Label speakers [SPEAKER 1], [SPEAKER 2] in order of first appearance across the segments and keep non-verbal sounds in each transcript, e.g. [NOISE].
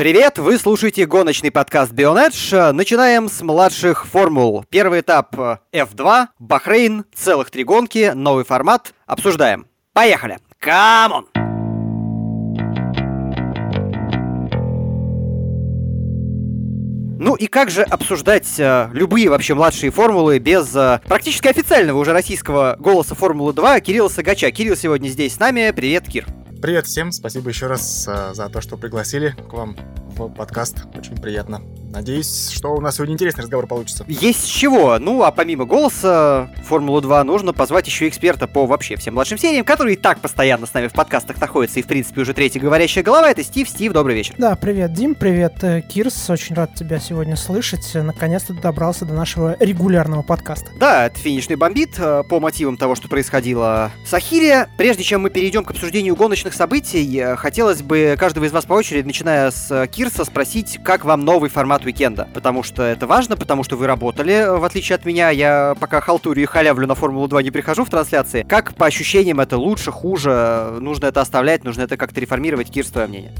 [SPEAKER 1] Привет, вы слушаете гоночный подкаст Be On Edge. Начинаем с младших формул. Первый этап F2, Бахрейн, целых три гонки, новый формат. Обсуждаем. Поехали! Come on! Ну и как же обсуждать э, любые вообще младшие формулы без э, практически официального уже российского голоса Формулы 2 Кирилла Сагача. Кирилл сегодня здесь с нами. Привет, Кир.
[SPEAKER 2] Привет всем, спасибо еще раз э, за то, что пригласили к вам подкаст. Очень приятно. Надеюсь, что у нас сегодня интересный разговор получится.
[SPEAKER 1] Есть с чего. Ну, а помимо голоса Формулу-2 нужно позвать еще эксперта по вообще всем младшим сериям, который и так постоянно с нами в подкастах находится и, в принципе, уже третья говорящая голова. Это Стив. Стив, добрый вечер.
[SPEAKER 3] Да, привет, Дим, привет, э, Кирс. Очень рад тебя сегодня слышать. Наконец-то добрался до нашего регулярного подкаста.
[SPEAKER 1] Да, это финишный бомбит э, по мотивам того, что происходило с Ахире. Прежде чем мы перейдем к обсуждению гоночных событий, э, хотелось бы каждого из вас по очереди, начиная с Кирса, спросить, как вам новый формат уикенда, потому что это важно, потому что вы работали, в отличие от меня, я пока халтурю и халявлю на Формулу-2 не прихожу в трансляции. Как по ощущениям это лучше, хуже, нужно это оставлять, нужно это как-то реформировать? Кир, твое мнение?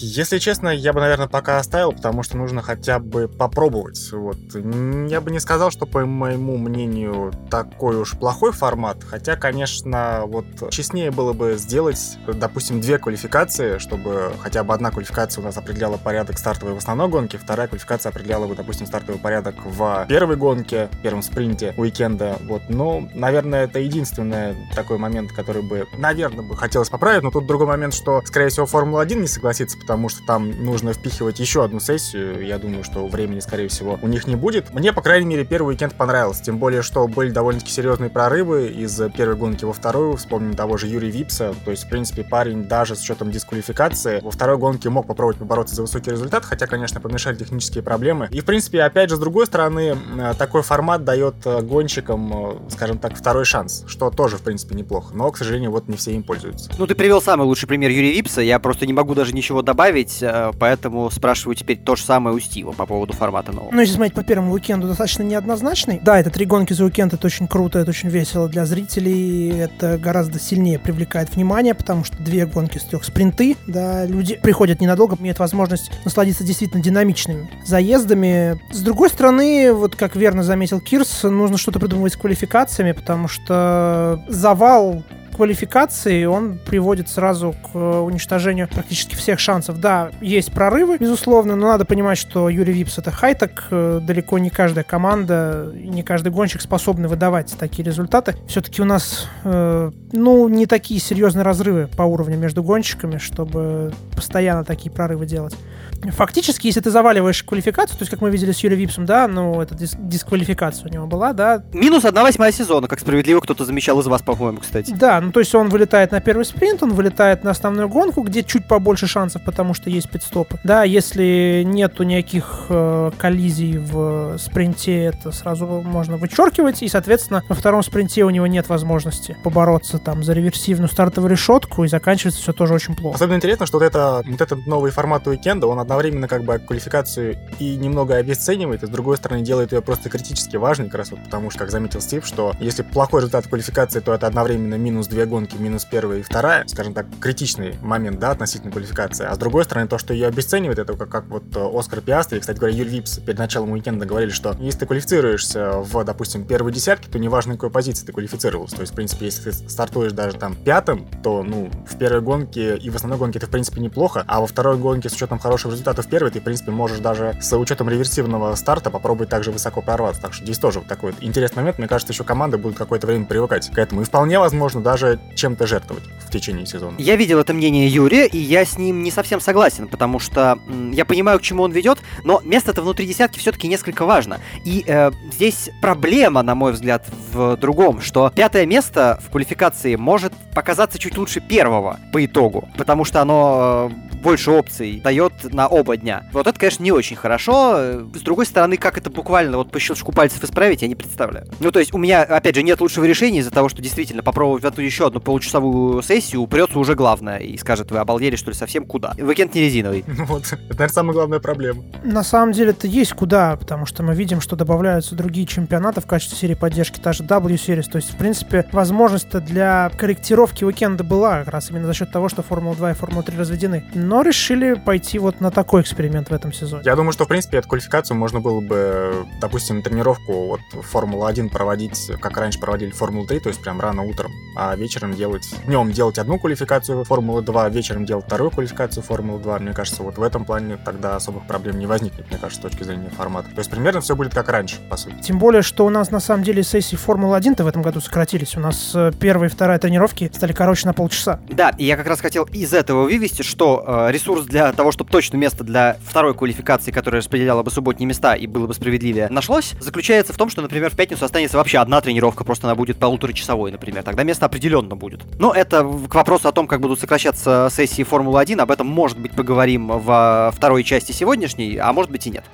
[SPEAKER 2] Если честно, я бы, наверное, пока оставил, потому что нужно хотя бы попробовать. Вот. Я бы не сказал, что, по моему мнению, такой уж плохой формат, хотя, конечно, вот честнее было бы сделать, допустим, две квалификации, чтобы хотя бы одна квалификация у нас определяла порядок стартовой в основной гонке, вторая квалификация определяла бы, допустим, стартовый порядок в первой гонке, первом спринте уикенда. Вот, но, наверное, это единственный такой момент, который бы, наверное, бы хотелось поправить. Но тут другой момент, что, скорее всего, Формула-1 не согласится, потому что там нужно впихивать еще одну сессию. Я думаю, что времени, скорее всего, у них не будет. Мне, по крайней мере, первый уикенд понравился. Тем более, что были довольно-таки серьезные прорывы из первой гонки во вторую. Вспомним того же Юрия Випса. То есть, в принципе, парень даже с учетом дисквалификации во второй гонке мог попробовать побороться за высокий результат, хотя, конечно, помешали технические проблемы. И, в принципе, опять же, с другой стороны, э, такой формат дает э, гонщикам, э, скажем так, второй шанс, что тоже, в принципе, неплохо. Но, к сожалению, вот не все им пользуются.
[SPEAKER 1] Ну, ты привел самый лучший пример Юрия Випса, я просто не могу даже ничего добавить, поэтому спрашиваю теперь то же самое у Стива по поводу формата нового.
[SPEAKER 3] Ну, если смотреть по первому уикенду, достаточно неоднозначный. Да, это три гонки за уикенд, это очень круто, это очень весело для зрителей, это гораздо сильнее привлекает внимание, потому что две гонки с трех спринты, да, люди приходят ненадолго, имеют возможность насладиться действительно динамичными заездами. С другой стороны, вот как верно заметил Кирс, нужно что-то придумывать с квалификациями, потому что завал квалификации, он приводит сразу к уничтожению практически всех шансов. Да, есть прорывы, безусловно, но надо понимать, что Юрий Випс это хайтек, э, далеко не каждая команда, не каждый гонщик способны выдавать такие результаты. Все-таки у нас, э, ну, не такие серьезные разрывы по уровню между гонщиками, чтобы постоянно такие прорывы делать. Фактически, если ты заваливаешь квалификацию, то есть, как мы видели с Юрием Випсом, да, ну, это дис- дисквалификация у него была, да.
[SPEAKER 1] Минус одна восьмая сезона, как справедливо кто-то замечал из вас, по-моему, кстати.
[SPEAKER 3] Да, ну, то есть он вылетает на первый спринт, он вылетает на основную гонку, где чуть побольше шансов, потому что есть пидстопы. Да, если нету никаких э, коллизий в спринте, это сразу можно вычеркивать, и, соответственно, во втором спринте у него нет возможности побороться там за реверсивную стартовую решетку, и заканчивается все тоже очень плохо.
[SPEAKER 2] Особенно интересно, что вот, это, вот этот новый формат уикенда, он одновременно как бы квалификацию и немного обесценивает, и с другой стороны делает ее просто критически важной, как раз вот потому что, как заметил Стив, что если плохой результат квалификации, то это одновременно минус две гонки, минус первая и вторая, скажем так, критичный момент, да, относительно квалификации. А с другой стороны, то, что ее обесценивает, это как, как вот э, Оскар Пиастри, кстати говоря, Юль Випс перед началом уикенда говорили, что если ты квалифицируешься в, допустим, первой десятке, то неважно, какой позиции ты квалифицировался. То есть, в принципе, если ты стартуешь даже там пятым, то, ну, в первой гонке и в основной гонке это, в принципе, неплохо, а во второй гонке с учетом хороших результатов первой ты, в принципе, можешь даже с учетом реверсивного старта попробовать также высоко прорваться. Так что здесь тоже вот такой вот интересный момент. Мне кажется, еще команда будет какое-то время привыкать к этому. И вполне возможно даже чем-то жертвовать в течение сезона.
[SPEAKER 1] Я видел это мнение Юрия, и я с ним не совсем согласен, потому что м, я понимаю, к чему он ведет, но место-то внутри десятки все-таки несколько важно. И э, здесь проблема, на мой взгляд, в другом, что пятое место в квалификации может показаться чуть лучше первого по итогу, потому что оно э, больше опций дает на оба дня. Вот это, конечно, не очень хорошо. С другой стороны, как это буквально вот по щелчку пальцев исправить, я не представляю. Ну, то есть у меня, опять же, нет лучшего решения из-за того, что действительно попробовать в эту еще одну получасовую сессию упрется уже главное и скажет, вы обалдели, что ли, совсем куда? Уикенд не резиновый. [LAUGHS]
[SPEAKER 2] Вот, это, наверное, самая главная проблема.
[SPEAKER 3] На самом деле это есть куда, потому что мы видим, что добавляются другие чемпионаты в качестве серии поддержки, та же W-Series. То есть, в принципе, возможность для корректировки уикенда была как раз именно за счет того, что Формула-2 и Формула-3 разведены. Но решили пойти вот на такой эксперимент в этом сезоне.
[SPEAKER 2] Я думаю, что, в принципе, эту квалификацию можно было бы, допустим, тренировку вот Формула-1 проводить, как раньше проводили Формулу-3, то есть прям рано утром, а вечером делать, днем делать одну квалификацию Формулы-2, вечером делать вторую квалификацию Формулы-2. Мне кажется, вот в этом плане тогда особых проблем не возникнет, мне кажется, с точки зрения формата. То есть примерно все будет как раньше, по сути.
[SPEAKER 3] Тем более, что у нас на самом деле сессии Формулы-1-то в этом году сократились. У нас э, первая и вторая тренировки стали короче на полчаса.
[SPEAKER 1] Да, и я как раз хотел из этого вывести, что э, ресурс для того, чтобы точно место для второй квалификации, которая распределяла бы субботние места и было бы справедливее, нашлось, заключается в том, что, например, в пятницу останется вообще одна тренировка, просто она будет полуторачасовой, например. Тогда место определенно будет. Но это к вопросу о том, как будут сокращаться сессии Формулы-1, об этом, может быть, поговорим во второй части сегодняшней, а может быть и нет.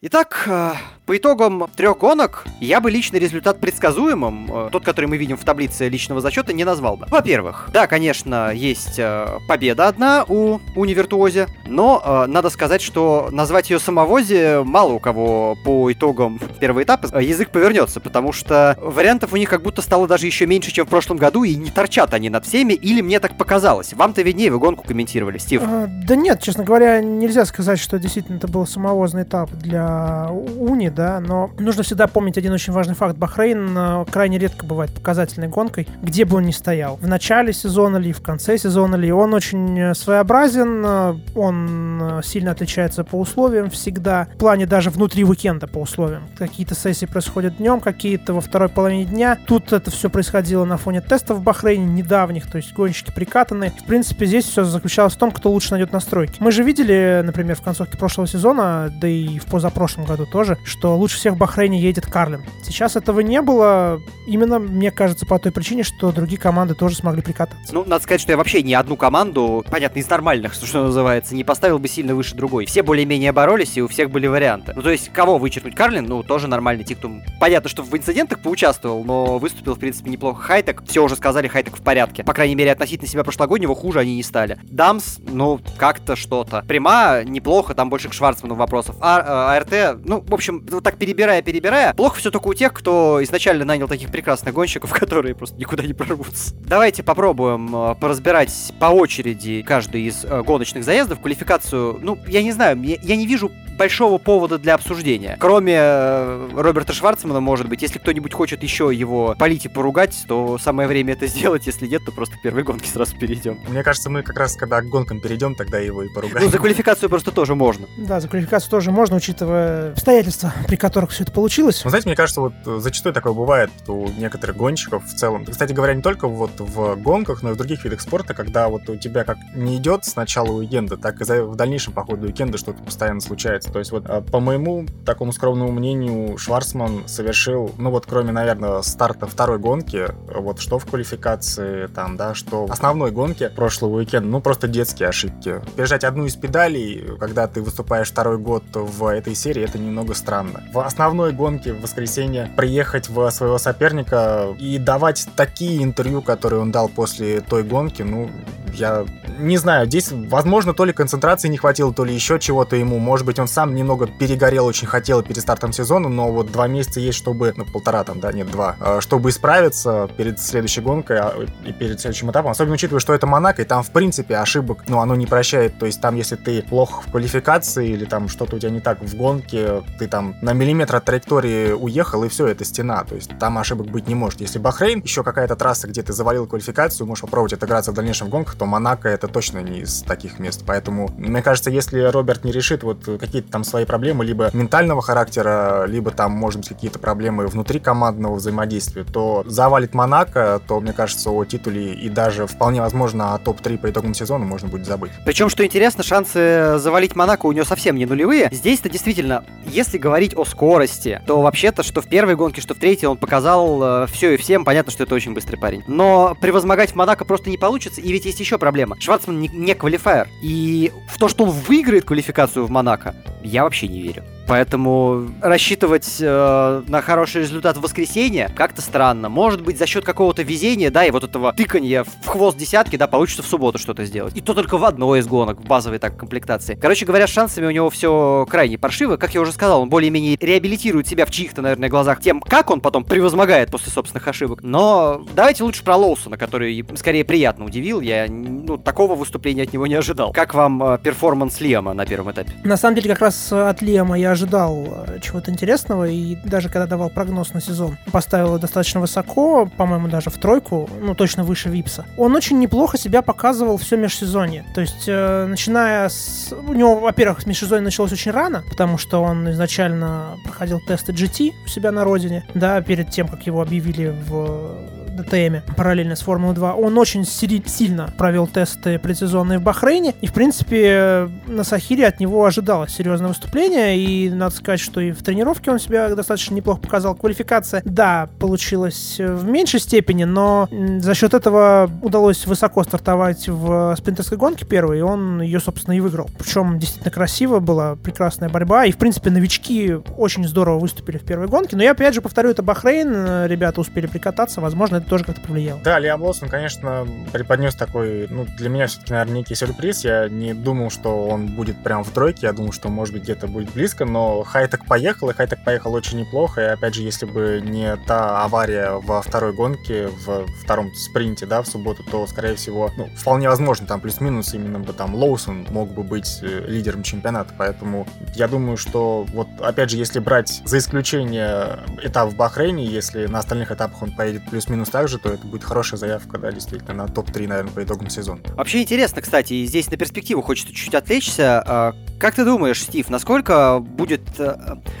[SPEAKER 1] Итак, э, по итогам трех гонок я бы личный результат предсказуемым, э, тот, который мы видим в таблице личного зачета, не назвал бы. Во-первых, да, конечно, есть э, победа одна у Универтуозе, но э, надо сказать, что назвать ее самовозе мало у кого по итогам первого этапа язык повернется, потому что вариантов у них как будто стало даже еще меньше, чем в прошлом году, и не торчат они над всеми, или мне так показалось. Вам-то виднее, вы гонку комментировали, Стив.
[SPEAKER 3] А, да нет, честно говоря, нельзя сказать, что действительно это был самовозный этап для Уни, да, но нужно всегда помнить один очень важный факт. Бахрейн э, крайне редко бывает показательной гонкой, где бы он ни стоял. В начале сезона ли, в конце сезона ли. Он очень э, своеобразен, э, он сильно отличается по условиям всегда. В плане даже внутри уикенда по условиям. Какие-то сессии происходят днем, какие-то во второй половине дня. Тут это все происходило на фоне тестов в Бахрейне недавних, то есть гонщики прикатаны. В принципе, здесь все заключалось в том, кто лучше найдет настройки. Мы же видели, например, в концовке прошлого сезона, да и в позапрошлом году тоже, что что лучше всех в Бахрейне едет Карлин. Сейчас этого не было, именно, мне кажется, по той причине, что другие команды тоже смогли прикататься.
[SPEAKER 1] Ну, надо сказать, что я вообще ни одну команду, понятно, из нормальных, что называется, не поставил бы сильно выше другой. Все более-менее боролись, и у всех были варианты. Ну, то есть, кого вычеркнуть? Карлин, ну, тоже нормальный тиктум. Понятно, что в инцидентах поучаствовал, но выступил, в принципе, неплохо. Хайтек, все уже сказали, Хайтек в порядке. По крайней мере, относительно себя прошлогоднего хуже они не стали. Дамс, ну, как-то что-то. Прима, неплохо, там больше к Шварцману вопросов. А, а АРТ, ну, в общем, вот так перебирая, перебирая. Плохо все только у тех, кто изначально нанял таких прекрасных гонщиков, [LAUGHS] которые просто никуда не прорвутся. Давайте попробуем э, поразбирать по очереди каждый из э, гоночных заездов. Квалификацию, ну, я не знаю, я, я не вижу большого повода для обсуждения. Кроме э, Роберта Шварцмана, может быть, если кто-нибудь хочет еще его полить и поругать, то самое время это сделать. Если нет, то просто к первой гонке сразу перейдем.
[SPEAKER 2] Мне кажется, мы как раз, когда к гонкам перейдем, тогда его и поругаем.
[SPEAKER 1] Ну, за квалификацию просто тоже можно.
[SPEAKER 3] Да, за квалификацию тоже можно, учитывая обстоятельства, при которых все это получилось.
[SPEAKER 2] Ну, знаете, мне кажется, вот зачастую такое бывает у некоторых гонщиков в целом. Кстати говоря, не только вот в гонках, но и в других видах спорта, когда вот у тебя как не идет с начала уикенда, так и в дальнейшем по ходу уикенда что-то постоянно случается. То есть вот а, по моему такому скромному мнению, Шварцман совершил, ну вот кроме, наверное, старта второй гонки, вот что в квалификации там, да, что в основной гонке прошлого уикенда, ну просто детские ошибки. Бежать одну из педалей, когда ты выступаешь второй год в этой серии, это немного странно. В основной гонке в воскресенье приехать в своего соперника и давать такие интервью, которые он дал после той гонки, ну, я не знаю, здесь, возможно, то ли концентрации не хватило, то ли еще чего-то ему. Может быть, он сам немного перегорел, очень хотел перед стартом сезона, но вот два месяца есть, чтобы, ну, полтора там, да, нет, два, а, чтобы исправиться перед следующей гонкой а, и перед следующим этапом. Особенно учитывая, что это Монако, и там, в принципе, ошибок, ну, оно не прощает. То есть там, если ты плох в квалификации или там что-то у тебя не так в гонке, ты там на миллиметр от траектории уехал, и все, это стена. То есть там ошибок быть не может. Если Бахрейн, еще какая-то трасса, где ты завалил квалификацию, можешь попробовать отыграться в дальнейшем гонках, то Монако это точно не из таких мест. Поэтому, мне кажется, если Роберт не решит вот какие-то там свои проблемы, либо ментального характера, либо там, может быть, какие-то проблемы внутри командного взаимодействия, то завалит Монако, то, мне кажется, о титуле и даже вполне возможно о топ-3 по итогам сезона можно будет забыть.
[SPEAKER 1] Причем, что интересно, шансы завалить Монако у него совсем не нулевые. Здесь-то действительно, если говорить о скорости, то вообще-то, что в первой гонке, что в третьей, он показал э, все и всем. Понятно, что это очень быстрый парень. Но превозмогать в Монако просто не получится, и ведь есть еще проблема. Шварцман не, не квалифайер. И в то, что он выиграет квалификацию в Монако, я вообще не верю. Поэтому рассчитывать э, на хороший результат в воскресенье как-то странно. Может быть, за счет какого-то везения, да, и вот этого тыканья в хвост десятки, да, получится в субботу что-то сделать. И то только в одной из гонок, в базовой так комплектации. Короче говоря, с шансами у него все крайне паршиво. Как я уже сказал, он более-менее реабилитирует себя в чьих-то, наверное, глазах тем, как он потом превозмогает после собственных ошибок. Но давайте лучше про Лоусона, который скорее приятно удивил. Я ну, такого выступления от него не ожидал. Как вам э, перформанс Лиама на первом этапе?
[SPEAKER 3] На самом деле, как раз от Лиама я ожидал э, чего-то интересного, и даже когда давал прогноз на сезон, поставил достаточно высоко, по-моему, даже в тройку, ну, точно выше Випса. Он очень неплохо себя показывал все межсезонье. То есть, э, начиная с... У него, во-первых, межсезонье началось очень рано, потому что он изначально проходил тесты GT у себя на родине, да, перед тем, как его объявили в ДТМ параллельно с Формулой 2, он очень сильно провел тесты предсезонные в Бахрейне, и, в принципе, на Сахире от него ожидалось серьезное выступление, и надо сказать, что и в тренировке он себя достаточно неплохо показал. Квалификация, да, получилась в меньшей степени, но за счет этого удалось высоко стартовать в спринтерской гонке первой, и он ее, собственно, и выиграл. Причем действительно красиво, была прекрасная борьба, и, в принципе, новички очень здорово выступили в первой гонке, но я, опять же, повторю, это Бахрейн, ребята успели прикататься, возможно, это тоже как-то повлияло.
[SPEAKER 2] Да, Лиам Лоусон, конечно, преподнес такой, ну, для меня все-таки, наверное, некий сюрприз. Я не думал, что он будет прям в тройке, я думал, что, может быть, где-то будет близко, но Хайтек поехал, и Хайтек поехал очень неплохо, и, опять же, если бы не та авария во второй гонке, в втором спринте, да, в субботу, то, скорее всего, ну, вполне возможно, там плюс-минус именно бы там Лоусон мог бы быть э, лидером чемпионата, поэтому я думаю, что вот, опять же, если брать за исключение этап в Бахрейне, если на остальных этапах он поедет плюс-минус так же, то это будет хорошая заявка, да, действительно, на топ-3, наверное, по итогам сезона.
[SPEAKER 1] Вообще интересно, кстати, и здесь на перспективу хочется чуть-чуть отвлечься. А, как ты думаешь, Стив, насколько будет э,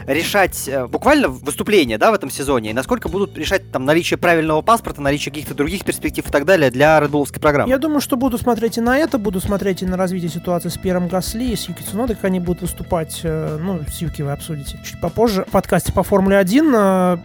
[SPEAKER 1] решать э, буквально выступление, да, в этом сезоне, и насколько будут решать там наличие правильного паспорта, наличие каких-то других перспектив и так далее для Bullской программы?
[SPEAKER 3] Я думаю, что буду смотреть и на это, буду смотреть и на развитие ситуации с Первым Гасли и с Юки Цунодой, как они будут выступать, э, ну, с Юки вы обсудите чуть попозже в подкасте по Формуле 1.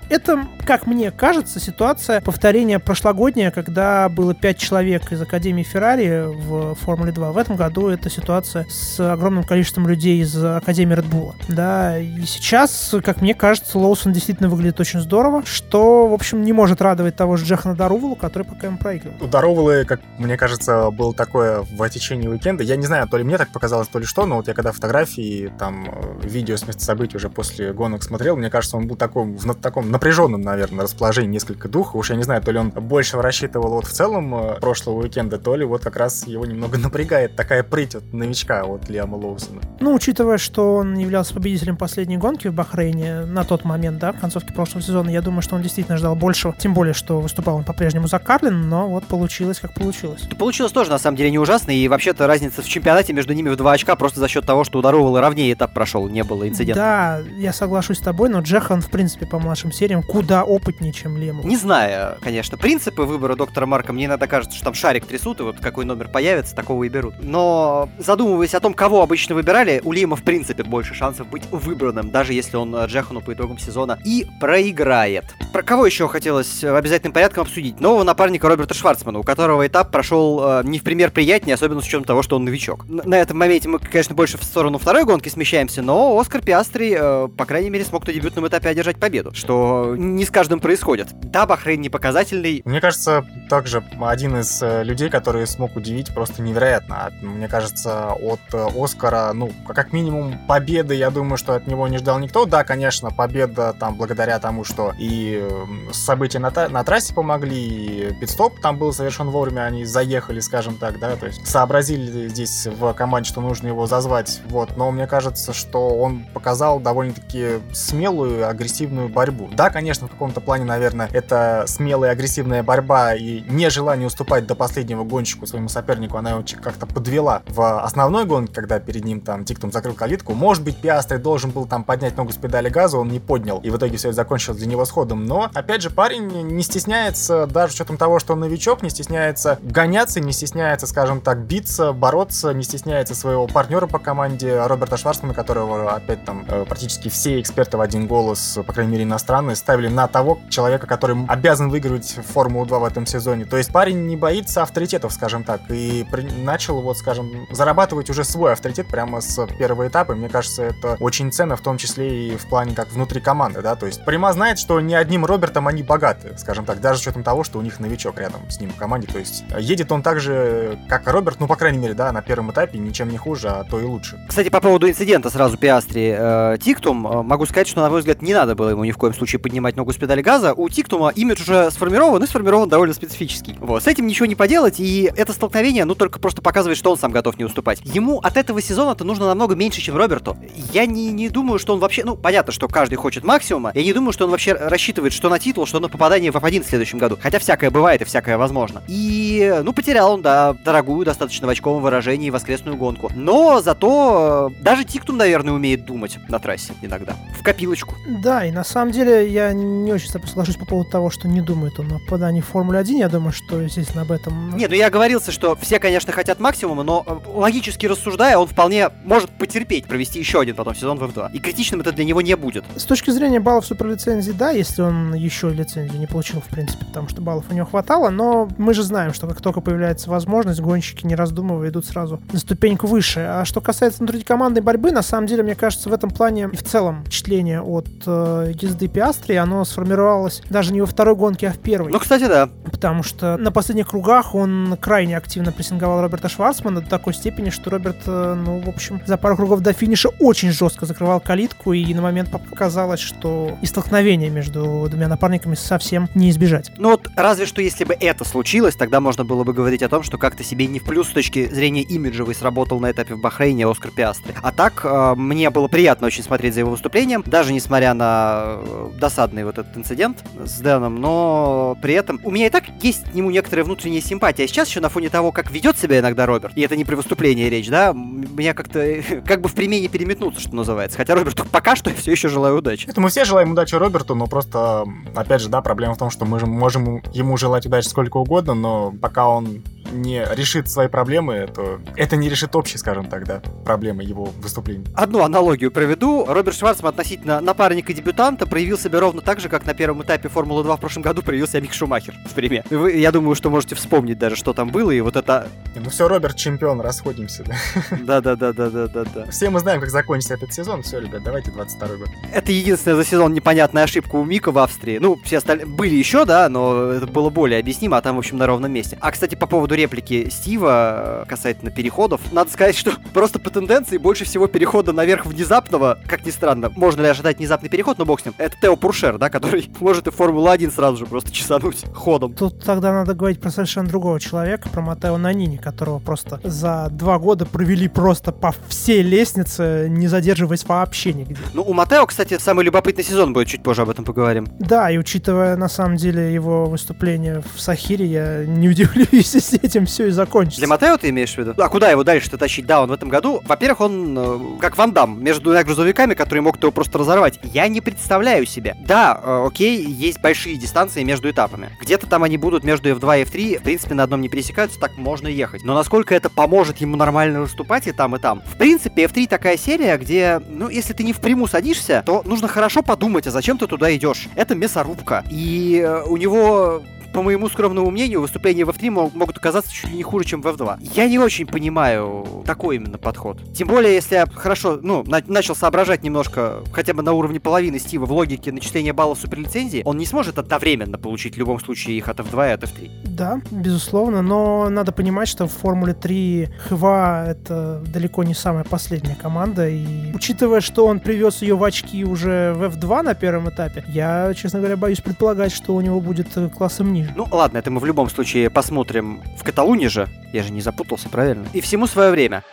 [SPEAKER 3] Это, как мне кажется, ситуация повторения прошлогодняя, когда было 5 человек из Академии Феррари в Формуле 2. В этом году это ситуация с огромным количеством людей из Академии Red. Да, и сейчас, как мне кажется, Лоусон действительно выглядит очень здорово, что, в общем, не может радовать того же Джехана Дарувала, который пока им проигрывал.
[SPEAKER 2] У Дарувалы, как мне кажется, было такое в течение уикенда. Я не знаю, то ли мне так показалось, то ли что, но вот я когда фотографии, там, э, видео с места событий уже после гонок смотрел, мне кажется, он был такой, в таком напряженном, наверное, расположении несколько духа. Уж я не знаю, то ли он больше рассчитывал вот в целом э, прошлого уикенда, то ли вот как раз его немного [LAUGHS] напрягает такая прыть от новичка от Лиама Лоусона.
[SPEAKER 3] Ну, учитывая, что он являлся победителем последней гонки в Бахрейне на тот момент, да, в концовке прошлого сезона, я думаю, что он действительно ждал большего. Тем более, что выступал он по-прежнему за Карлин, но вот получилось, как получилось.
[SPEAKER 1] Получилось тоже, на самом деле, не ужасно, и вообще-то разница в чемпионате между ними в два очка просто за счет того, что у Даровала ровнее этап прошел, не было инцидента.
[SPEAKER 3] Да, я соглашусь с тобой, но Джехан, в принципе, по младшим сериям куда опытнее, чем Лему.
[SPEAKER 1] Не знаю, конечно, принципы выбора доктора Марка, мне иногда кажется, что там шарик трясут, и вот какой номер появится, такого и берут. Но задумываясь о том, кого обычно выбирали, у Лима, в принципе, больше шансов быть выбранным, даже если он э, Джехану по итогам сезона и проиграет. Про кого еще хотелось в обязательным порядком обсудить? Нового напарника Роберта Шварцмана, у которого этап прошел э, не в пример приятнее, особенно с учетом того, что он новичок. На этом моменте мы, конечно, больше в сторону второй гонки смещаемся, но Оскар Пиастри, э, по крайней мере, смог на дебютном этапе одержать победу, что не с каждым происходит. Да, Бахрейн не показательный.
[SPEAKER 2] Мне кажется, также один из э, людей, который смог удивить просто невероятно. Мне кажется, от э, Оскара, ну, как минимум, победы, я думаю, что от него не ждал никто. Да, конечно, победа там благодаря тому, что и события на, на трассе помогли, и пидстоп там был совершен вовремя, они заехали, скажем так, да, то есть сообразили здесь в команде, что нужно его зазвать, вот, но мне кажется, что он показал довольно-таки смелую, агрессивную борьбу. Да, конечно, в каком-то плане, наверное, это смелая, агрессивная борьба и нежелание уступать до последнего гонщику своему сопернику, она его как-то подвела в основной гонке, когда перед ним там Тиктум закрыл калитку. Может быть, Пиастри должен был там поднять ногу с педали газа, он не поднял, и в итоге все это закончилось для него сходом. Но, опять же, парень не стесняется, даже с учетом того, что он новичок, не стесняется гоняться, не стесняется, скажем так, биться, бороться, не стесняется своего партнера по команде Роберта Шварцмана, которого, опять там, э, практически все эксперты в один голос, по крайней мере, иностранные, ставили на того человека, который обязан выиграть Формулу-2 в этом сезоне. То есть парень не боится авторитетов, скажем так, и при... начал, вот, скажем, зарабатывать уже свой авторитет прямо с первого этапа. Мне кажется, это очень ценно, в том числе и в плане как внутри команды, да, то есть Прима знает, что ни одним Робертом они богаты, скажем так, даже с учетом того, что у них новичок рядом с ним в команде, то есть едет он так же, как Роберт, ну, по крайней мере, да, на первом этапе ничем не хуже, а то и лучше.
[SPEAKER 1] Кстати, по поводу инцидента сразу Пиастри э, Тиктум, э, могу сказать, что, на мой взгляд, не надо было ему ни в коем случае поднимать ногу с педали газа. У Тиктума имидж уже сформирован и сформирован довольно специфический. Вот, с этим ничего не поделать, и это столкновение, ну, только просто показывает, что он сам готов не уступать. Ему от этого сезона-то нужно намного меньше, чем Роберту. Я не, не думаю, что он вообще... Ну, понятно, что каждый хочет максимума. Я не думаю, что он вообще рассчитывает, что на титул, что на попадание в F1 в следующем году. Хотя всякое бывает и всякое возможно. И, ну, потерял он, да, дорогую достаточно в очковом выражении воскресную гонку. Но зато э, даже Тиктум, наверное, умеет думать на трассе иногда. В копилочку.
[SPEAKER 3] Да, и на самом деле я не очень соглашусь по поводу того, что не думает он о попадании в Формуле-1. Я думаю, что, естественно, об этом...
[SPEAKER 1] Нет, ну я оговорился, что все, конечно, хотят максимума, но э, логически рассуждая, он вполне может потерпеть провести еще один потом сезон в F2. И критичным это для него не будет.
[SPEAKER 3] С точки зрения баллов суперлицензии, да, если он еще лицензию не получил, в принципе, потому что баллов у него хватало, но мы же знаем, что как только появляется возможность, гонщики, не раздумывая, идут сразу на ступеньку выше. А что касается внутрикомандной борьбы, на самом деле, мне кажется, в этом плане и в целом впечатление от э, езды Пиастри, оно сформировалось даже не во второй гонке, а в первой.
[SPEAKER 1] Ну, кстати, да.
[SPEAKER 3] Потому что на последних кругах он крайне активно прессинговал Роберта Шварцмана до такой степени, что Роберт, э, ну, в общем, за пару кругов до финиша очень жестко закрывал калитку, и на момент показалось, что и столкновение между двумя напарниками совсем не избежать.
[SPEAKER 1] Ну вот разве что если бы это случилось, тогда можно было бы говорить о том, что как-то себе не в плюс с точки зрения имиджевой сработал на этапе в Бахрейне Оскар Пиастри. А так, э, мне было приятно очень смотреть за его выступлением, даже несмотря на э, досадный вот этот инцидент с Дэном, но при этом у меня и так есть к нему некоторая внутренняя симпатия. А сейчас еще на фоне того, как ведет себя иногда Роберт, и это не при выступлении речь, да, меня как-то как бы в примене переметнуться, что называется. Хотя Роберту [LAUGHS] пока что я все еще желаю удачи.
[SPEAKER 2] Это мы все желаем удачи Роберту, но просто, опять же, да, проблема в том, что мы же можем ему желать удачи сколько угодно, но пока он не решит свои проблемы, то это не решит общие, скажем так, да, проблемы его выступлений.
[SPEAKER 1] Одну аналогию проведу. Роберт Шварцман относительно напарника-дебютанта проявил себя ровно так же, как на первом этапе Формулы-2 в прошлом году проявил себя Мик Шумахер, в пример. Вы, я думаю, что можете вспомнить даже, что там было, и вот это...
[SPEAKER 2] Ну все, Роберт чемпион, расходимся,
[SPEAKER 1] да? [LAUGHS] Да-да-да-да-да-да.
[SPEAKER 2] Все мы знаем, как закончится этот сезон. Все, ребят, давайте 22 год.
[SPEAKER 1] Это единственная за сезон непонятная ошибка у Мика в Австрии. Ну, все остальные были еще, да, но это было более объяснимо, а там, в общем, на ровном месте. А, кстати, по поводу реплики Стива э, касательно переходов, надо сказать, что [LAUGHS] просто по тенденции больше всего перехода наверх внезапного, как ни странно, можно ли ожидать внезапный переход, но бог с ним, это Тео Пуршер, да, [LAUGHS] который может и Формулу-1 сразу же просто чесануть ходом.
[SPEAKER 3] Тут тогда надо говорить про совершенно другого человека, про Матео Нанини, которого просто за два года провели просто по всей лестнице, не задерживаясь вообще нигде.
[SPEAKER 1] Ну, у Матео, кстати, самый любопытный сезон будет, чуть позже об этом поговорим.
[SPEAKER 3] Да, и учитывая, на самом деле, его выступление в Сахире, я не удивлюсь, [LAUGHS] если этим все и закончится.
[SPEAKER 1] Для Матео ты имеешь в виду? А куда его дальше-то тащить? Да, он в этом году, во-первых, он э, как Ван Дам, между двумя грузовиками, которые могут его просто разорвать. Я не представляю себе. Да, э, окей, есть большие дистанции между этапами. Где-то там они будут между F2 и F3, в принципе, на одном не пересекаются, так можно ехать. Но насколько это поможет ему нормально выступать и там, и там? В принципе, F3 такая серия, где, ну, если ты не в приму садишься, то нужно хорошо подумать, а зачем ты туда идешь. Это мясорубка. И э, у него по моему скромному мнению, выступления в F3 могут оказаться чуть ли не хуже, чем в F2. Я не очень понимаю такой именно подход. Тем более, если я хорошо, ну, на начал соображать немножко, хотя бы на уровне половины Стива в логике начисления баллов суперлицензии, он не сможет одновременно получить в любом случае их от F2 и от F3.
[SPEAKER 3] Да, безусловно, но надо понимать, что в Формуле 3 ХВА это далеко не самая последняя команда, и учитывая, что он привез ее в очки уже в F2 на первом этапе, я, честно говоря, боюсь предполагать, что у него будет классом ниже.
[SPEAKER 1] Ну ладно, это мы в любом случае посмотрим в Каталуне же. Я же не запутался, правильно? И всему свое время.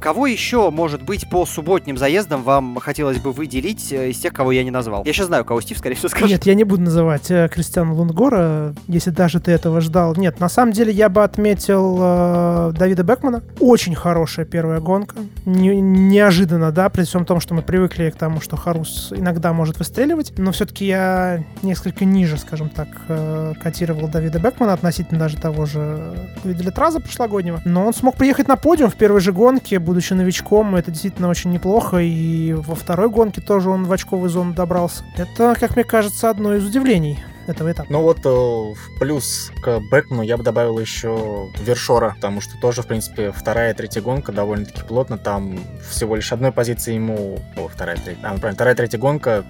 [SPEAKER 1] Кого еще, может быть, по субботним заездам вам хотелось бы выделить э, из тех, кого я не назвал? Я сейчас знаю, кого Стив, скорее всего, скажет.
[SPEAKER 3] Нет, я не буду называть э, Кристиана Лунгора, если даже ты этого ждал. Нет, на самом деле я бы отметил э, Давида Бекмана. Очень хорошая первая гонка. Не, неожиданно, да, при всем том, что мы привыкли к тому, что Харус иногда может выстреливать. Но все-таки я несколько ниже, скажем так, э, котировал Давида Бекмана относительно даже того же Видели Траза прошлогоднего. Но он смог приехать на подиум в первой же гонке, будучи новичком, это действительно очень неплохо, и во второй гонке тоже он в очковую зону добрался. Это, как мне кажется, одно из удивлений этого этапа.
[SPEAKER 2] Ну вот э, в плюс к Бекману я бы добавил еще Вершора, потому что тоже, в принципе, вторая и третья гонка довольно-таки плотно. Там всего лишь одной позиции ему... О, вторая, третья... А, ну, правильно, вторая, третья гонка.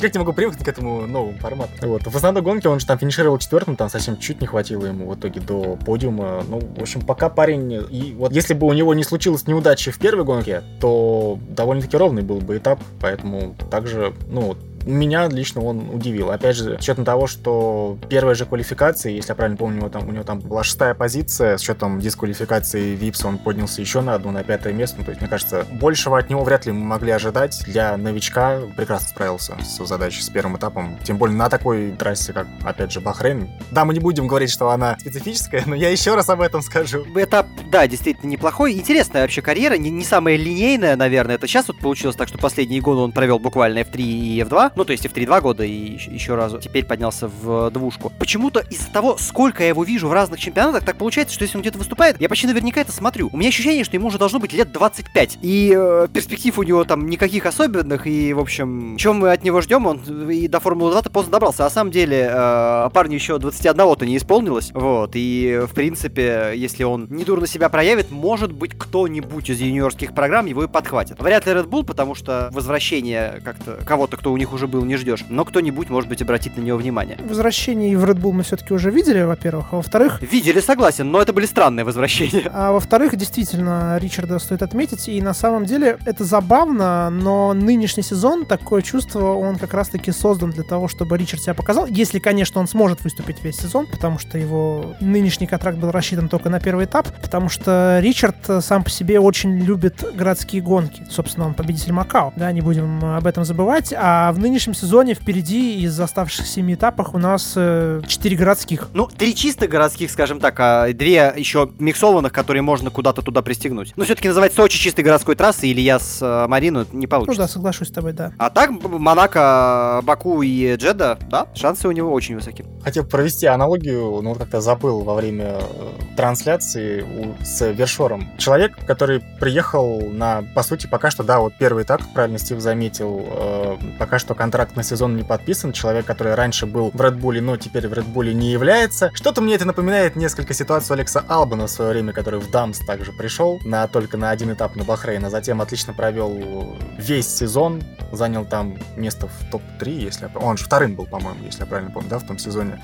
[SPEAKER 2] Как не [LAUGHS] могу привыкнуть к этому новому формату. Вот. В основной гонке он же там финишировал четвертым, там совсем чуть не хватило ему в итоге до подиума. Ну, в общем, пока парень... И вот если бы у него не случилось неудачи в первой гонке, то довольно-таки ровный был бы этап, поэтому также, ну, меня лично он удивил. Опять же, с учетом того, что первая же квалификация, если я правильно помню, у него там, у него там была шестая позиция, с учетом дисквалификации Випса он поднялся еще на одну, на пятое место. Ну, то есть, мне кажется, большего от него вряд ли мы могли ожидать. Для новичка прекрасно справился с задачей, с первым этапом. Тем более на такой трассе, как, опять же, Бахрейн. Да, мы не будем говорить, что она специфическая, но я еще раз об этом скажу.
[SPEAKER 1] Этап, да, действительно неплохой. Интересная вообще карьера, не, не самая линейная, наверное. Это сейчас вот получилось так, что последние годы он провел буквально F3 и F2. Ну, то есть в 3-2 года и еще разу теперь поднялся в двушку. Почему-то из-за того, сколько я его вижу в разных чемпионатах, так получается, что если он где-то выступает, я почти наверняка это смотрю. У меня ощущение, что ему уже должно быть лет 25. И э, перспектив у него там никаких особенных, и, в общем, чем мы от него ждем, он и до Формулы 2-то поздно добрался. А на самом деле, э, парню еще 21-то не исполнилось. Вот, и, в принципе, если он недурно себя проявит, может быть, кто-нибудь из юниорских программ его и подхватит. Вряд ли Red Bull, потому что возвращение как-то кого-то, кто у них уже был, не ждешь. Но кто-нибудь, может быть, обратит на него внимание.
[SPEAKER 3] Возвращение в Red Bull мы все-таки уже видели, во-первых. А во-вторых...
[SPEAKER 1] Видели, согласен, но это были странные возвращения.
[SPEAKER 3] А во-вторых, действительно, Ричарда стоит отметить. И на самом деле это забавно, но нынешний сезон, такое чувство, он как раз-таки создан для того, чтобы Ричард себя показал. Если, конечно, он сможет выступить весь сезон, потому что его нынешний контракт был рассчитан только на первый этап, потому что Ричард сам по себе очень любит городские гонки. Собственно, он победитель Макао, да, не будем об этом забывать. А в нынешнем сезоне впереди из оставшихся семи этапах у нас э, четыре городских.
[SPEAKER 1] Ну, три чисто городских, скажем так, а две еще миксованных, которые можно куда-то туда пристегнуть. Но все-таки называть Сочи чистой городской трассой или я с э, Марину не получится.
[SPEAKER 3] Ну да, соглашусь с тобой, да.
[SPEAKER 1] А так, Монако, Баку и Джеда, да, шансы у него очень высоки.
[SPEAKER 2] Хотел провести аналогию, но как-то забыл во время э, трансляции у, с Вершором. Человек, который приехал на, по сути, пока что, да, вот первый этап, правильно Стив заметил, э, пока что контракт на сезон не подписан. Человек, который раньше был в Red Bull, но теперь в Red Bull не является. Что-то мне это напоминает несколько ситуаций Алекса Албана в свое время, который в Дамс также пришел на только на один этап на Бахрейн, а затем отлично провел весь сезон, занял там место в топ-3, если я... Он же вторым был, по-моему, если я правильно помню, да, в том сезоне.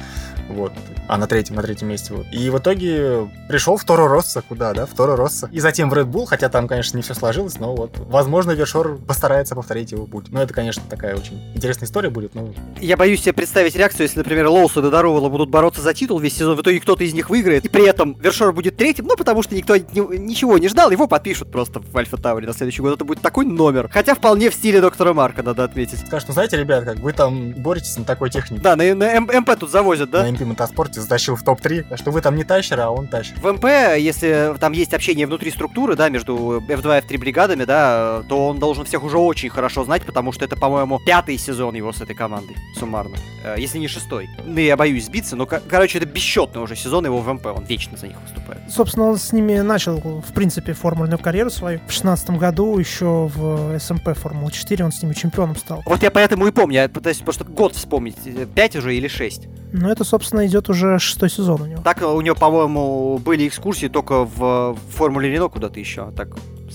[SPEAKER 2] Вот. А на третьем, на третьем месте. Вот. И в итоге пришел в Торо Росса, куда, да, в Торо Росса. И затем в Red Bull, хотя там, конечно, не все сложилось, но вот, возможно, Вершор постарается повторить его путь. Но это, конечно, такая очень интересная история будет, но...
[SPEAKER 1] Я боюсь себе представить реакцию, если, например, Лоусу и Додоровала будут бороться за титул весь сезон, в итоге кто-то из них выиграет, и при этом Вершор будет третьим, ну, потому что никто ни- ничего не ждал, его подпишут просто в Альфа Тауре на следующий год. Это будет такой номер. Хотя вполне в стиле доктора Марка, надо отметить.
[SPEAKER 2] Скажешь, ну, знаете, ребят, как вы там боретесь на такой технике.
[SPEAKER 1] Да, на, на МП тут завозят, да?
[SPEAKER 2] На MP Motorsport'е затащил в топ-3, так что вы там не тащер, а он тащит.
[SPEAKER 1] В МП, если там есть общение внутри структуры, да, между F2 и F3 бригадами, да, то он должен всех уже очень хорошо знать, потому что это, по-моему, пятый сезон его с этой командой, суммарно. Э, Если не шестой. Ну, я боюсь сбиться, но, ко- короче, это бесчетный уже сезон его в МП, он вечно за них выступает.
[SPEAKER 3] Собственно, он с ними начал, в принципе, формульную карьеру свою. В шестнадцатом году еще в СМП Формула 4 он с ними чемпионом стал.
[SPEAKER 1] Вот я поэтому и помню, я пытаюсь просто год вспомнить, э, пять уже или шесть.
[SPEAKER 3] Но это, собственно, идет уже шестой сезон у него.
[SPEAKER 1] Так у него, по-моему, были экскурсии только в, в Формуле Рено куда-то еще, а так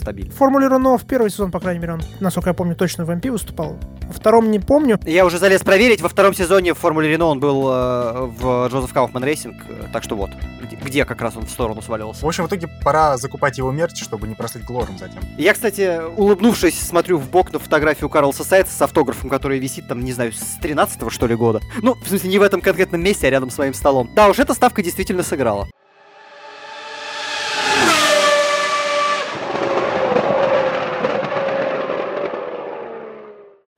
[SPEAKER 1] стабильно.
[SPEAKER 3] Формуле Рено в первый сезон, по крайней мере, он, насколько я помню, точно в МП выступал. Во втором не помню.
[SPEAKER 1] Я уже залез проверить, во втором сезоне в Формуле Рено он был э, в Josef Kaufmann Racing, так что вот, где, где как раз он в сторону сваливался.
[SPEAKER 2] В общем, в итоге пора закупать его мерч, чтобы не прослыть глором затем.
[SPEAKER 1] Я, кстати, улыбнувшись, смотрю в бок на фотографию Карлса Сайца с автографом, который висит там, не знаю, с 13 что ли года. Ну, в смысле, не в этом конкретном месте, а рядом с моим столом. Да уж, эта ставка действительно сыграла.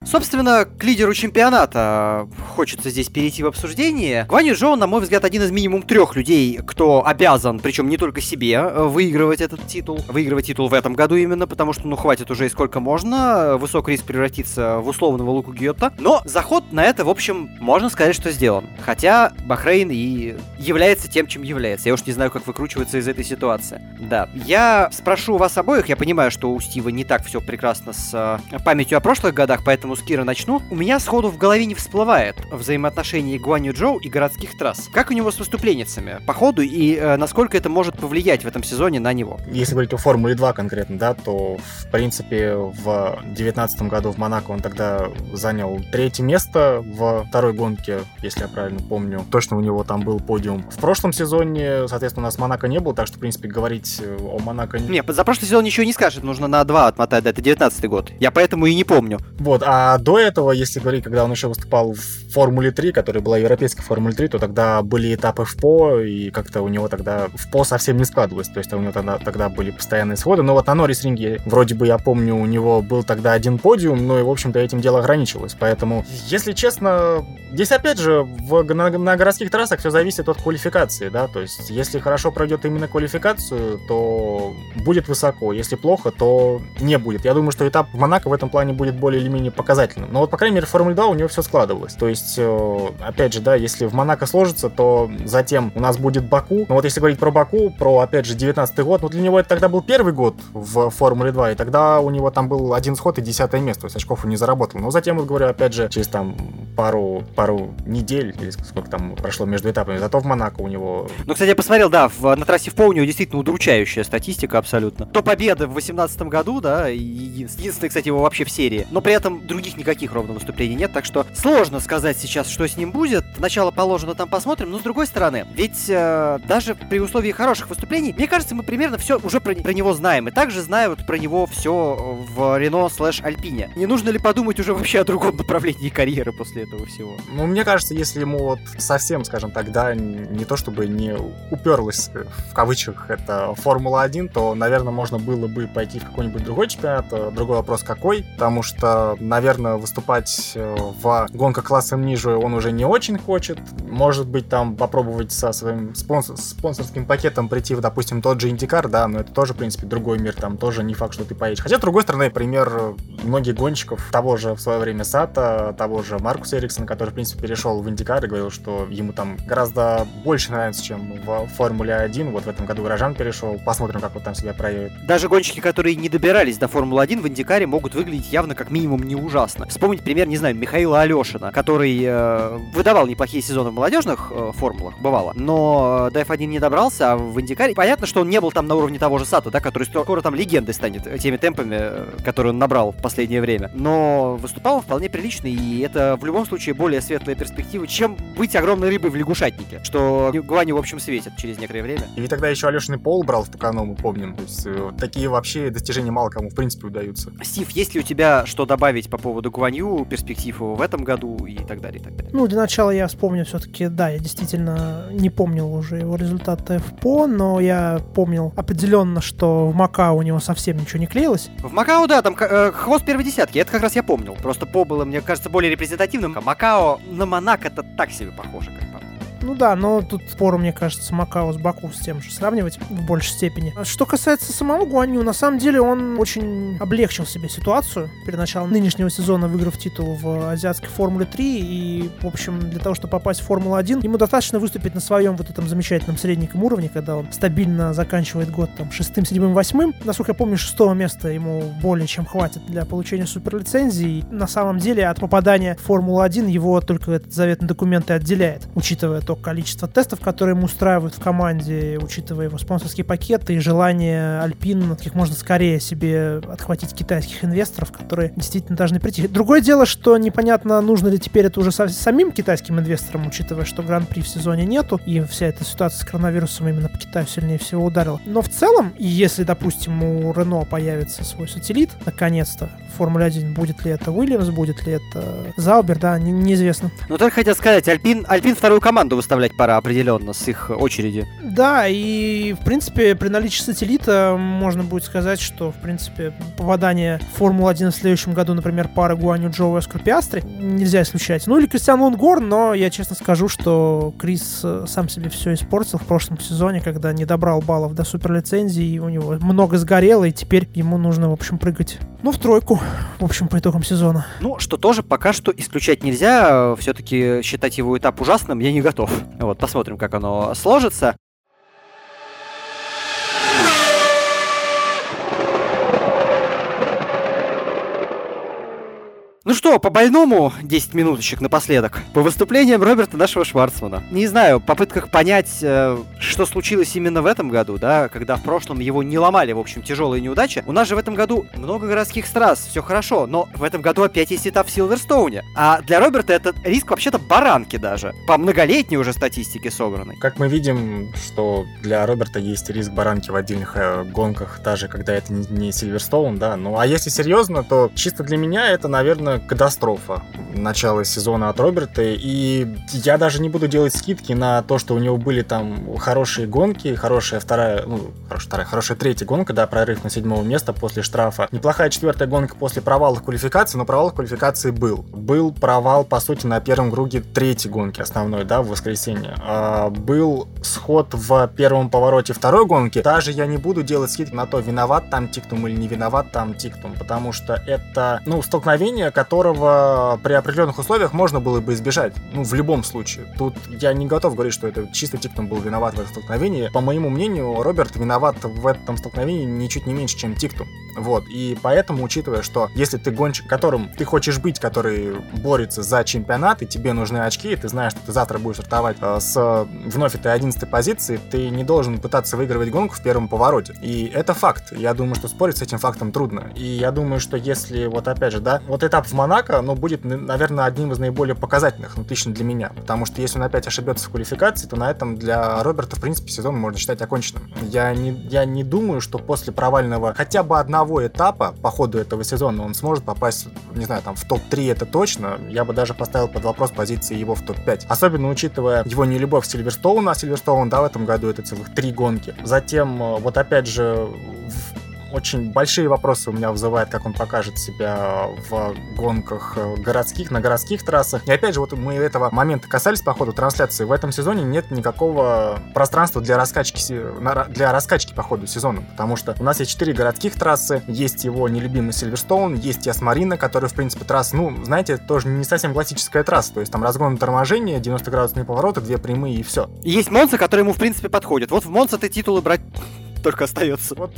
[SPEAKER 1] Собственно, к лидеру чемпионата хочется здесь перейти в обсуждение. Гваню Джоу, на мой взгляд, один из минимум трех людей, кто обязан, причем не только себе, э, выигрывать этот титул. Выигрывать титул в этом году именно, потому что, ну, хватит уже и сколько можно. Высок риск превратиться в условного Луку Гиотта. Но заход на это, в общем, можно сказать, что сделан. Хотя Бахрейн и является тем, чем является. Я уж не знаю, как выкручиваться из этой ситуации. Да. Я спрошу вас обоих. Я понимаю, что у Стива не так все прекрасно с э, памятью о прошлых годах, поэтому с Кира начну. У меня сходу в голове не всплывает взаимоотношения Гуанью Джоу и городских трасс. Как у него с выступленницами по ходу и э, насколько это может повлиять в этом сезоне на него?
[SPEAKER 2] Если говорить о Формуле 2 конкретно, да, то в принципе в 2019 году в Монако он тогда занял третье место в второй гонке, если я правильно помню. Точно у него там был подиум. В прошлом сезоне, соответственно, у нас Монако не было, так что, в принципе, говорить о Монако...
[SPEAKER 1] Не, за прошлый сезон ничего не скажет, нужно на два отмотать, да, это 19 год. Я поэтому и не помню.
[SPEAKER 2] Вот, а до этого, если говорить, когда он еще выступал в Формуле 3, которая была европейской Формуле 3, то тогда были этапы в ПО, и как-то у него тогда в ПО совсем не складывалось, то есть у него тогда, тогда были постоянные сходы, но вот на Норрис ринге, вроде бы я помню, у него был тогда один подиум, но и, в общем-то, этим дело ограничилось, поэтому, если честно, здесь, опять же, в, на, на городских трассах все зависит от квалификации, да, то есть, если хорошо пройдет именно квалификацию, то будет высоко, если плохо, то не будет. Я думаю, что этап в Монако в этом плане будет более или менее показательным. Но вот, по крайней мере, в Формуле 2 у него все складывалось. То есть, э, опять же, да, если в Монако сложится, то затем у нас будет Баку. Но вот если говорить про Баку, про, опять же, 19 год, ну, для него это тогда был первый год в Формуле 2, и тогда у него там был один сход и десятое место, то есть очков он не заработал. Но затем, вот говорю, опять же, через там пару, пару недель, или сколько там прошло между этапами, зато в Монако у него...
[SPEAKER 1] Ну, кстати, я посмотрел, да, в, на трассе в По у него действительно удручающая статистика абсолютно. То победа в 2018 году, да, и единственное, кстати, его вообще в серии. Но при этом других никаких ровно выступлений нет, так что сложно сказать сейчас, что с ним будет. Начало положено, там посмотрим. Но с другой стороны, ведь э, даже при условии хороших выступлений, мне кажется, мы примерно все уже про, про него знаем. И также знают про него все в Рено слэш Альпине. Не нужно ли подумать уже вообще о другом направлении карьеры после этого всего?
[SPEAKER 2] Ну, мне кажется, если ему вот совсем, скажем так, да, не то чтобы не уперлась в кавычках это Формула-1, то, наверное, можно было бы пойти в какой-нибудь другой чемпионат. Другой вопрос какой, потому что, наверное, выступать э, в гонках классом ниже он уже не очень хочет. Может быть, там попробовать со своим спонсор, спонсорским пакетом прийти в, допустим, тот же Индикар, да, но это тоже, в принципе, другой мир, там тоже не факт, что ты поедешь. Хотя, с другой стороны, пример многих гонщиков, того же в свое время Сата, того же Маркуса Эриксона, который, в принципе, перешел в Индикар и говорил, что ему там гораздо больше нравится, чем в Формуле 1. Вот в этом году Горожан перешел. Посмотрим, как он там себя проявит.
[SPEAKER 1] Даже гонщики, которые не добирались до Формулы-1 в Индикаре, могут выглядеть явно как минимум не ужасно. Вспомнить пример, не знаю, Михаила Алешина, который э, выдавал неплохие сезоны в молодежных э, формулах, бывало, но до F1 не добрался, а в Индикаре понятно, что он не был там на уровне того же Сату, да, который скоро там легендой станет э, теми темпами, э, которые он набрал в последнее время. Но выступал вполне прилично, и это в любом случае более светлая перспектива, чем быть огромной рыбой в лягушатнике, что Гуаню, в общем, светит через некоторое время.
[SPEAKER 2] И тогда еще Алешин Пол брал в Тукану, мы помним. То есть э, такие вообще достижения мало кому, в принципе, удаются.
[SPEAKER 1] Стив, есть ли у тебя что добавить по поводу Гуанью, перспектив его в этом году и так далее, и так далее?
[SPEAKER 3] Ну, для начала я вспомню все-таки, да, я действительно не помнил уже его результаты в ПО, но я помнил определенно, что в Макао у него совсем ничего не клеилось.
[SPEAKER 1] В Макао, да, там э, хвост первой десятки, это как раз я помнил. Просто ПО было, мне кажется, более репрезентативным. Макао на Монако это так себе похоже, как
[SPEAKER 3] ну да, но тут спору, мне кажется, Макао с Баку с тем же сравнивать в большей степени. Что касается самого Гуанью, на самом деле он очень облегчил себе ситуацию перед началом нынешнего сезона, выиграв титул в азиатской Формуле 3. И, в общем, для того, чтобы попасть в Формулу 1, ему достаточно выступить на своем вот этом замечательном средненьком уровне, когда он стабильно заканчивает год там шестым, седьмым, восьмым. Насколько я помню, шестого места ему более чем хватит для получения суперлицензии. На самом деле от попадания в Формулу 1 его только этот заветный документ и отделяет, учитывая то, количество тестов, которые ему устраивают в команде, учитывая его спонсорские пакеты и желание Альпин как можно скорее себе отхватить китайских инвесторов, которые действительно должны прийти. Другое дело, что непонятно, нужно ли теперь это уже самим китайским инвесторам, учитывая, что Гран-при в сезоне нету, и вся эта ситуация с коронавирусом именно по Китаю сильнее всего ударила. Но в целом, если, допустим, у Рено появится свой сателлит, наконец-то, в Формуле 1, будет ли это Уильямс, будет ли это Заубер, да, не, неизвестно.
[SPEAKER 1] Ну, только хотел сказать, Альпин, Альпин вторую команду выставлять пора определенно с их очереди.
[SPEAKER 3] Да, и, в принципе, при наличии сателлита можно будет сказать, что, в принципе, попадание в Формулу-1 в следующем году, например, пара Гуаню Джоу и Оскар Пиастри, нельзя исключать. Ну, или Кристиан Лонгорн, но я честно скажу, что Крис э, сам себе все испортил в прошлом сезоне, когда не добрал баллов до суперлицензии, и у него много сгорело, и теперь ему нужно, в общем, прыгать, ну, в тройку, в общем, по итогам сезона.
[SPEAKER 1] Ну, что тоже пока что исключать нельзя. Все-таки считать его этап ужасным я не готов. Вот, посмотрим, как оно сложится. Ну что, по больному 10 минуточек напоследок. По выступлениям Роберта нашего Шварцмана. Не знаю, попытках понять, э, что случилось именно в этом году, да, когда в прошлом его не ломали, в общем, тяжелые неудачи. У нас же в этом году много городских страз, все хорошо, но в этом году опять есть этап в Силверстоуне. А для Роберта это риск вообще-то баранки даже. По многолетней уже статистике собранной.
[SPEAKER 2] Как мы видим, что для Роберта есть риск баранки в отдельных э, гонках, даже когда это не, не Сильверстоун, да. Ну а если серьезно, то чисто для меня это, наверное, катастрофа начала сезона от Роберта. И я даже не буду делать скидки на то, что у него были там хорошие гонки, хорошая вторая, ну, хорошая вторая, хорошая третья гонка, да, прорыв на седьмое место после штрафа. Неплохая четвертая гонка после провала квалификации, но провал квалификации был. Был провал, по сути, на первом круге третьей гонки основной, да, в воскресенье. А, был сход в первом повороте второй гонки. Даже я не буду делать скидки на то, виноват там Тиктум или не виноват там Тиктум, потому что это, ну, столкновение, которого при определенных условиях можно было бы избежать. Ну, в любом случае. Тут я не готов говорить, что это чисто Тиктум был виноват в этом столкновении. По моему мнению, Роберт виноват в этом столкновении ничуть не меньше, чем Тиктум. Вот. И поэтому, учитывая, что если ты гонщик, которым ты хочешь быть, который борется за чемпионат, и тебе нужны очки, и ты знаешь, что ты завтра будешь стартовать э, с вновь этой 11 позиции, ты не должен пытаться выигрывать гонку в первом повороте. И это факт. Я думаю, что спорить с этим фактом трудно. И я думаю, что если, вот опять же, да, вот этап в Монако, ну, будет, наверное, одним из наиболее показательных, ну, лично для меня. Потому что если он опять ошибется в квалификации, то на этом для Роберта, в принципе, сезон можно считать оконченным. Я не, я не думаю, что после провального хотя бы одного этапа по ходу этого сезона он сможет попасть, не знаю, там, в топ-3 это точно. Я бы даже поставил под вопрос позиции его в топ-5. Особенно учитывая его нелюбовь Сильверстоуна, а Сильверстоун, да, в этом году это целых три гонки. Затем, э, вот опять же, очень большие вопросы у меня вызывает, как он покажет себя в гонках э, городских, на городских трассах. И опять же, вот мы этого момента касались по ходу трансляции. В этом сезоне нет никакого пространства для раскачки, для раскачки по ходу сезона, потому что у нас есть четыре городских трассы, есть его нелюбимый Сильверстоун, есть Ясмарина, который, в принципе, трасса, ну, знаете, тоже не совсем классическая трасса, то есть там разгон торможения, 90-градусные повороты, две прямые и все.
[SPEAKER 1] Есть Монца, который ему, в принципе, подходит. Вот в Монце ты титулы брать только остается.
[SPEAKER 2] Вот,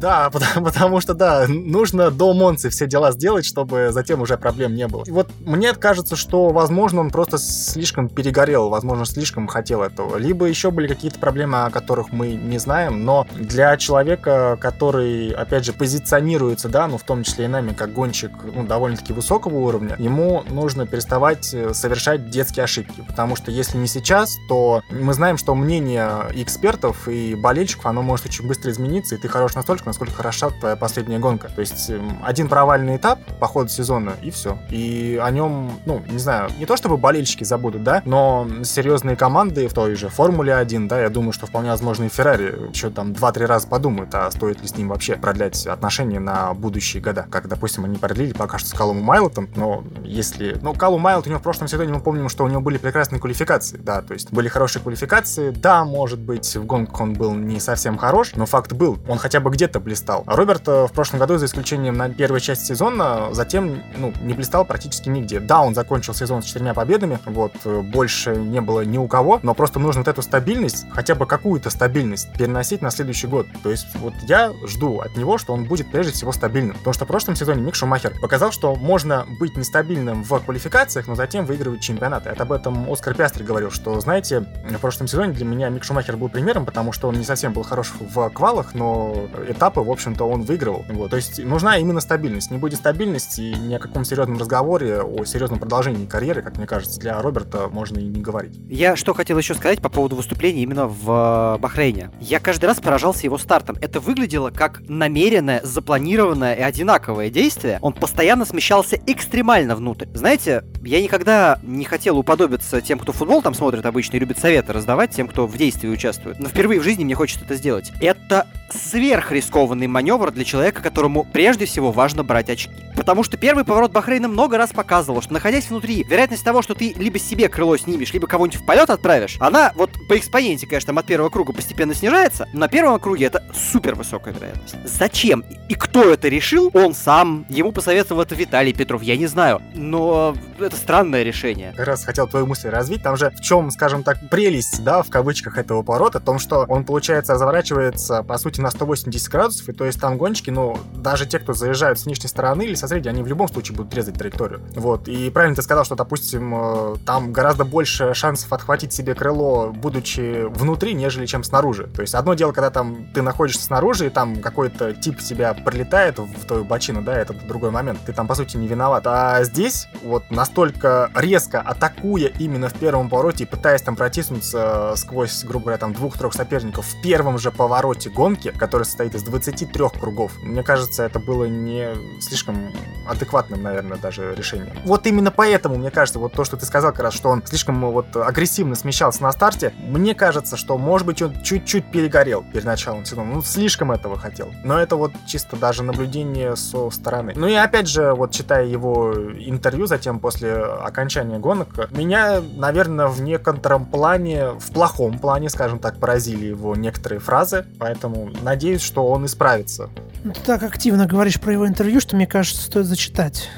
[SPEAKER 2] да, [LAUGHS] потому, потому что, да, нужно до Монцы все дела сделать, чтобы затем уже проблем не было. И вот мне кажется, что, возможно, он просто слишком перегорел, возможно, слишком хотел этого. Либо еще были какие-то проблемы, о которых мы не знаем, но для человека, который, опять же, позиционируется, да, ну, в том числе и нами, как гонщик, ну, довольно-таки высокого уровня, ему нужно переставать э, совершать детские ошибки, потому что если не сейчас, то мы знаем, что мнение экспертов и болельщиков, оно может очень быстро измениться, и ты хорош настолько, насколько хороша твоя последняя гонка. То есть эм, один провальный этап по ходу сезона, и все. И о нем, ну, не знаю, не то чтобы болельщики забудут, да, но серьезные команды в той же Формуле 1, да, я думаю, что вполне возможно и Феррари еще там 2-3 раза подумают, а стоит ли с ним вообще продлять отношения на будущие года. Как, допустим, они продлили пока что с Калумом Майлотом, но если... Ну, Калум Майлот у него в прошлом сезоне, мы помним, что у него были прекрасные квалификации, да, то есть были хорошие квалификации, да, может быть, в гонках он был не совсем хорош, но факт был, он хотя бы где-то блистал. А Роберт э, в прошлом году, за исключением на первой части сезона, затем ну, не блистал практически нигде. Да, он закончил сезон с четырьмя победами, вот, э, больше не было ни у кого, но просто нужно вот эту стабильность, хотя бы какую-то стабильность, переносить на следующий год. То есть вот я жду от него, что он будет прежде всего стабильным. Потому что в прошлом сезоне Мик Шумахер показал, что можно быть нестабильным в квалификациях, но затем выигрывать чемпионаты. Это об этом Оскар Пястри говорил, что, знаете, в прошлом сезоне для меня Мик Шумахер был примером, потому что он не совсем был хорош в квалах, но этапы, в общем-то, он выигрывал. Вот. То есть нужна именно стабильность. Не будет стабильности, и ни о каком серьезном разговоре, о серьезном продолжении карьеры, как мне кажется, для Роберта можно и не говорить.
[SPEAKER 1] Я что хотел еще сказать по поводу выступления именно в э, Бахрейне. Я каждый раз поражался его стартом. Это выглядело как намеренное, запланированное и одинаковое действие. Он постоянно смещался экстремально внутрь. Знаете, я никогда не хотел уподобиться тем, кто футбол там смотрит обычно и любит советы раздавать тем, кто в действии участвует. Но впервые в жизни мне хочется это сделать. Это сверхрискованный маневр для человека, которому прежде всего важно брать очки. Потому что первый поворот Бахрейна много раз показывал, что находясь внутри, вероятность того, что ты либо себе крыло снимешь, либо кого-нибудь в полет отправишь, она вот по экспоненте, конечно, там от первого круга постепенно снижается, но на первом круге это супер высокая вероятность. Зачем? И кто это решил? Он сам. Ему посоветовал это Виталий Петров, я не знаю. Но это странное решение.
[SPEAKER 2] Как раз хотел твою мысль развить. Там же в чем, скажем так, прелесть, да, в кавычках этого поворота, в том, что он, получается, разворачивается, по сути, на 180 градусов, и то есть там гонщики, ну, даже те, кто заезжают с внешней стороны или со средней, они в любом случае будут резать траекторию. Вот. И правильно ты сказал, что, допустим, э, там гораздо больше шансов отхватить себе крыло, будучи внутри, нежели чем снаружи. То есть одно дело, когда там ты находишься снаружи, и там какой-то тип тебя прилетает в твою бочину, да, это другой момент. Ты там, по сути, не виноват. А здесь вот настолько резко атакуя именно в первом повороте и пытаясь там протиснуться сквозь, грубо говоря, там двух-трех соперников в первом же повороте гонки, который состоит из 23 кругов, мне кажется, это было не слишком адекватным, наверное, даже решением. Вот именно поэтому, мне кажется, вот то, что ты сказал, как раз, что он слишком вот агрессивно смещался на старте, мне кажется, что, может быть, он чуть-чуть перегорел перед началом сезона. Ну, слишком этого хотел. Но это вот чисто даже наблюдение со стороны. Ну и опять же, вот читая его интервью затем после окончания гонок, меня, наверное, в некотором плане, в плохом плане, скажем так, поразили его некоторые фразы, поэтому надеюсь, что он исправится.
[SPEAKER 3] Ну, ты так активно говоришь про его интервью, что мне кажется, стоит зачитать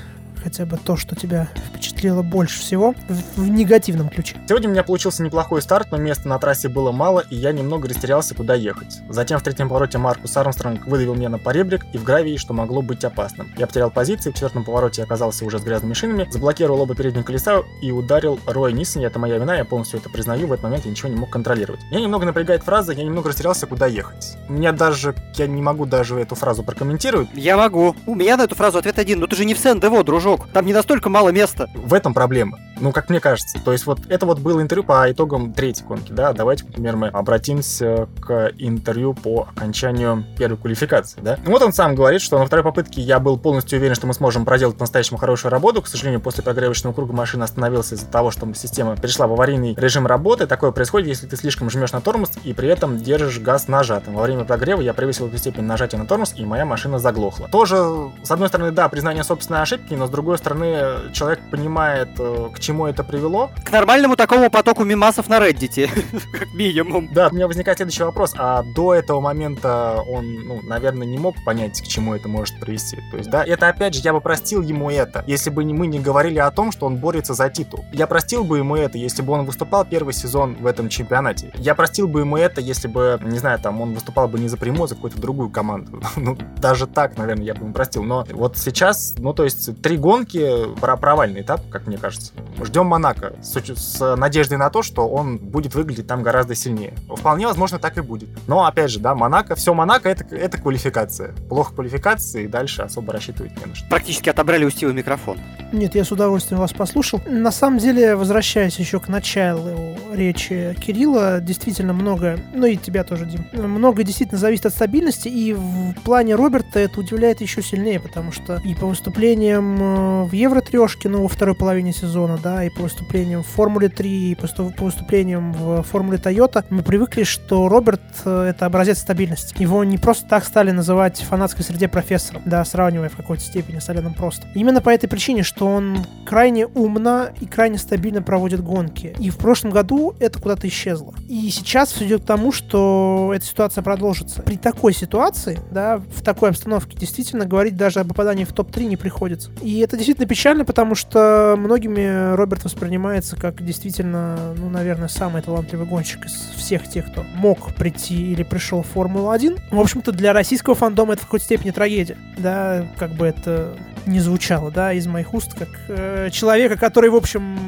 [SPEAKER 3] хотя бы то, что тебя впечатлило больше всего в, в негативном ключе?
[SPEAKER 2] Сегодня у меня получился неплохой старт, но места на трассе было мало, и я немного растерялся, куда ехать. Затем в третьем повороте Маркус Армстронг выдавил меня на поребрик и в гравии, что могло быть опасным. Я потерял позиции, в четвертом повороте оказался уже с грязными шинами, заблокировал оба передних колеса и ударил Роя Ниссани. Это моя вина, я полностью это признаю, в этот момент я ничего не мог контролировать. Меня немного напрягает фраза, я немного растерялся, куда ехать. У меня даже, я не могу даже эту фразу прокомментировать.
[SPEAKER 1] Я могу. У меня на эту фразу ответ один. Ну ты же не в Сен-Дево, дружок. Там не настолько мало места.
[SPEAKER 2] В этом проблема. Ну, как мне кажется. То есть вот это вот было интервью по итогам третьей гонки, да. Давайте, например, мы обратимся к интервью по окончанию первой квалификации, да. Вот он сам говорит, что на второй попытке я был полностью уверен, что мы сможем проделать по-настоящему хорошую работу. К сожалению, после прогревочного круга машина остановилась из-за того, что система перешла в аварийный режим работы. Такое происходит, если ты слишком жмешь на тормоз и при этом держишь газ нажатым. Во время прогрева я превысил эту степень нажатия на тормоз, и моя машина заглохла. Тоже, с одной стороны, да, признание собственной ошибки, но с другой стороны, человек понимает, э, к чему это привело.
[SPEAKER 1] К нормальному такому потоку мимасов на Reddit, [LAUGHS] как минимум.
[SPEAKER 2] Да, у меня возникает следующий вопрос. А до этого момента он, ну, наверное, не мог понять, к чему это может привести. То есть, да, это опять же, я бы простил ему это, если бы мы не говорили о том, что он борется за титул. Я простил бы ему это, если бы он выступал первый сезон в этом чемпионате. Я простил бы ему это, если бы, не знаю, там, он выступал бы не за Примо, а за какую-то другую команду. [LAUGHS] ну, даже так, наверное, я бы ему простил. Но вот сейчас, ну, то есть, три гонки, про провальный этап, как мне кажется. Ждем Монако с, с надеждой на то, что он будет выглядеть там гораздо сильнее. Вполне возможно, так и будет. Но, опять же, да, Монако, все Монако это, это квалификация. Плохо квалификации, и дальше особо рассчитывать не на что.
[SPEAKER 1] Практически отобрали у Стива микрофон.
[SPEAKER 3] Нет, я с удовольствием вас послушал. На самом деле, возвращаясь еще к началу речи Кирилла, действительно много, ну и тебя тоже, Дим, много действительно зависит от стабильности, и в плане Роберта это удивляет еще сильнее, потому что и по выступлениям э, в Евро трешке, ну, во второй половине сезона, да, и по выступлениям в Формуле 3, и по, выступлениям в Формуле Тойота, мы привыкли, что Роберт э, — это образец стабильности. Его не просто так стали называть в фанатской среде профессором, да, сравнивая в какой-то степени с Оленом Просто. Именно по этой причине, что он крайне умно и крайне стабильно проводит гонки. И в прошлом году это куда-то исчезло. И сейчас все идет к тому, что эта ситуация продолжится. При такой ситуации, да, в такой обстановке, действительно говорить даже о попадании в топ-3 не приходится. И это действительно печально, потому что многими Роберт воспринимается как действительно, ну, наверное, самый талантливый гонщик из всех тех, кто мог прийти или пришел в Формулу-1. В общем-то, для российского фандома это в какой-то степени трагедия. Да, как бы это не звучало, да, из моих уст, как э, человека, который, в общем,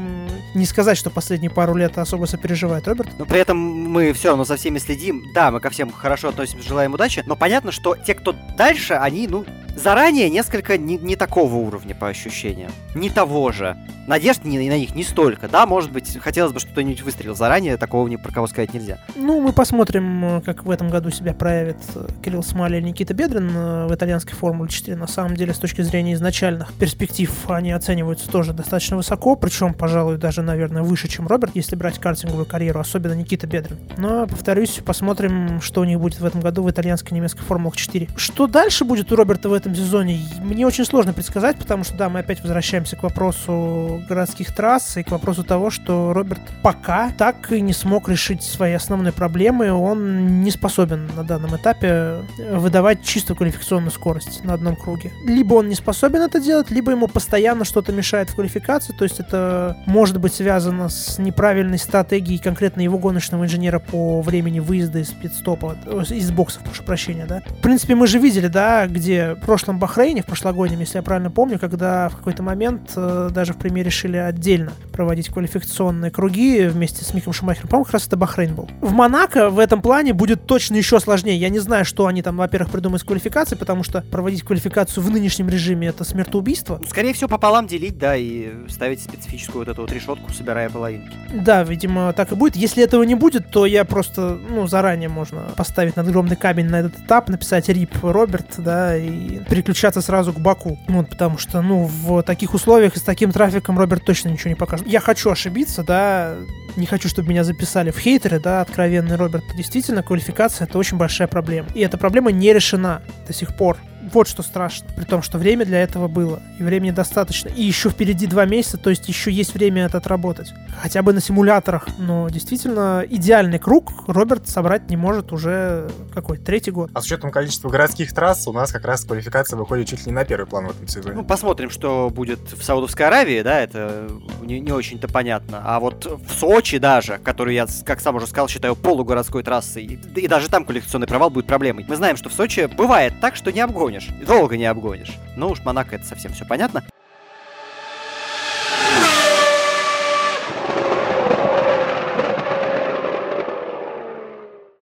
[SPEAKER 3] не сказать, что последние пару лет особо сопереживает Роберт.
[SPEAKER 1] Но при этом мы все равно за всеми следим. Да, мы ко всем хорошо относимся, желаем удачи, но понятно, что те, кто дальше, они, ну, заранее несколько не, не такого уровня по ощущениям. Не того же. Надежд не, на них не столько, да, может быть, хотелось бы, что кто-нибудь выстрелил заранее, такого ни про кого сказать нельзя.
[SPEAKER 3] Ну, мы посмотрим, как в этом году себя проявит Кирилл Смали и Никита Бедрин э, в итальянской Формуле 4. На самом деле, с точки зрения изначальных перспектив, они оцениваются тоже достаточно высоко, причем, пожалуй, даже, наверное, выше, чем Роберт, если брать картинговую карьеру, особенно Никита Бедрин. Но, повторюсь, посмотрим, что у них будет в этом году в итальянской немецкой Формуле 4. Что дальше будет у Роберта в этом сезоне, мне очень сложно предсказать, потому что, да, мы опять возвращаемся к вопросу городских трасс и к вопросу того, что Роберт пока так и не смог решить свои основные проблемы. Он не способен на данном этапе выдавать чистую квалификационную скорость на одном круге. Либо он не способен это делать, либо ему постоянно что-то мешает в квалификации, то есть это может быть связано с неправильной стратегией конкретно его гоночного инженера по времени выезда из пидстопа, э, из боксов, прошу прощения, да. В принципе, мы же видели, да, где прошлом Бахрейне, в прошлогоднем, если я правильно помню, когда в какой-то момент э, даже в примере решили отдельно проводить квалификационные круги вместе с Миком Шумахером. По-моему, как раз это Бахрейн был. В Монако в этом плане будет точно еще сложнее. Я не знаю, что они там, во-первых, придумают с квалификацией, потому что проводить квалификацию в нынешнем режиме это смертоубийство.
[SPEAKER 1] Скорее всего, пополам делить, да, и ставить специфическую вот эту вот решетку, собирая половинки.
[SPEAKER 3] Да, видимо, так и будет. Если этого не будет, то я просто, ну, заранее можно поставить надгромный камень на этот этап, написать рип Роберт, да, и переключаться сразу к Баку. Вот, потому что, ну, в таких условиях и с таким трафиком Роберт точно ничего не покажет. Я хочу ошибиться, да, не хочу, чтобы меня записали в хейтеры, да, откровенный Роберт. Действительно, квалификация — это очень большая проблема. И эта проблема не решена до сих пор. Вот что страшно. При том, что время для этого было. И времени достаточно. И еще впереди два месяца, то есть еще есть время это отработать. Хотя бы на симуляторах. Но действительно, идеальный круг Роберт собрать не может уже какой? Третий год.
[SPEAKER 2] А с учетом количества городских трасс, у нас как раз квалификация выходит чуть ли не на первый план в этом сезоне.
[SPEAKER 1] Ну, посмотрим, что будет в Саудовской Аравии, да, это не, не очень-то понятно. А вот в Сочи даже, который я, как сам уже сказал, считаю полугородской трассой, и, и даже там квалификационный провал будет проблемой. Мы знаем, что в Сочи бывает так, что не обгонишь обгонишь. Долго не обгонишь. Ну уж Монако это совсем все понятно.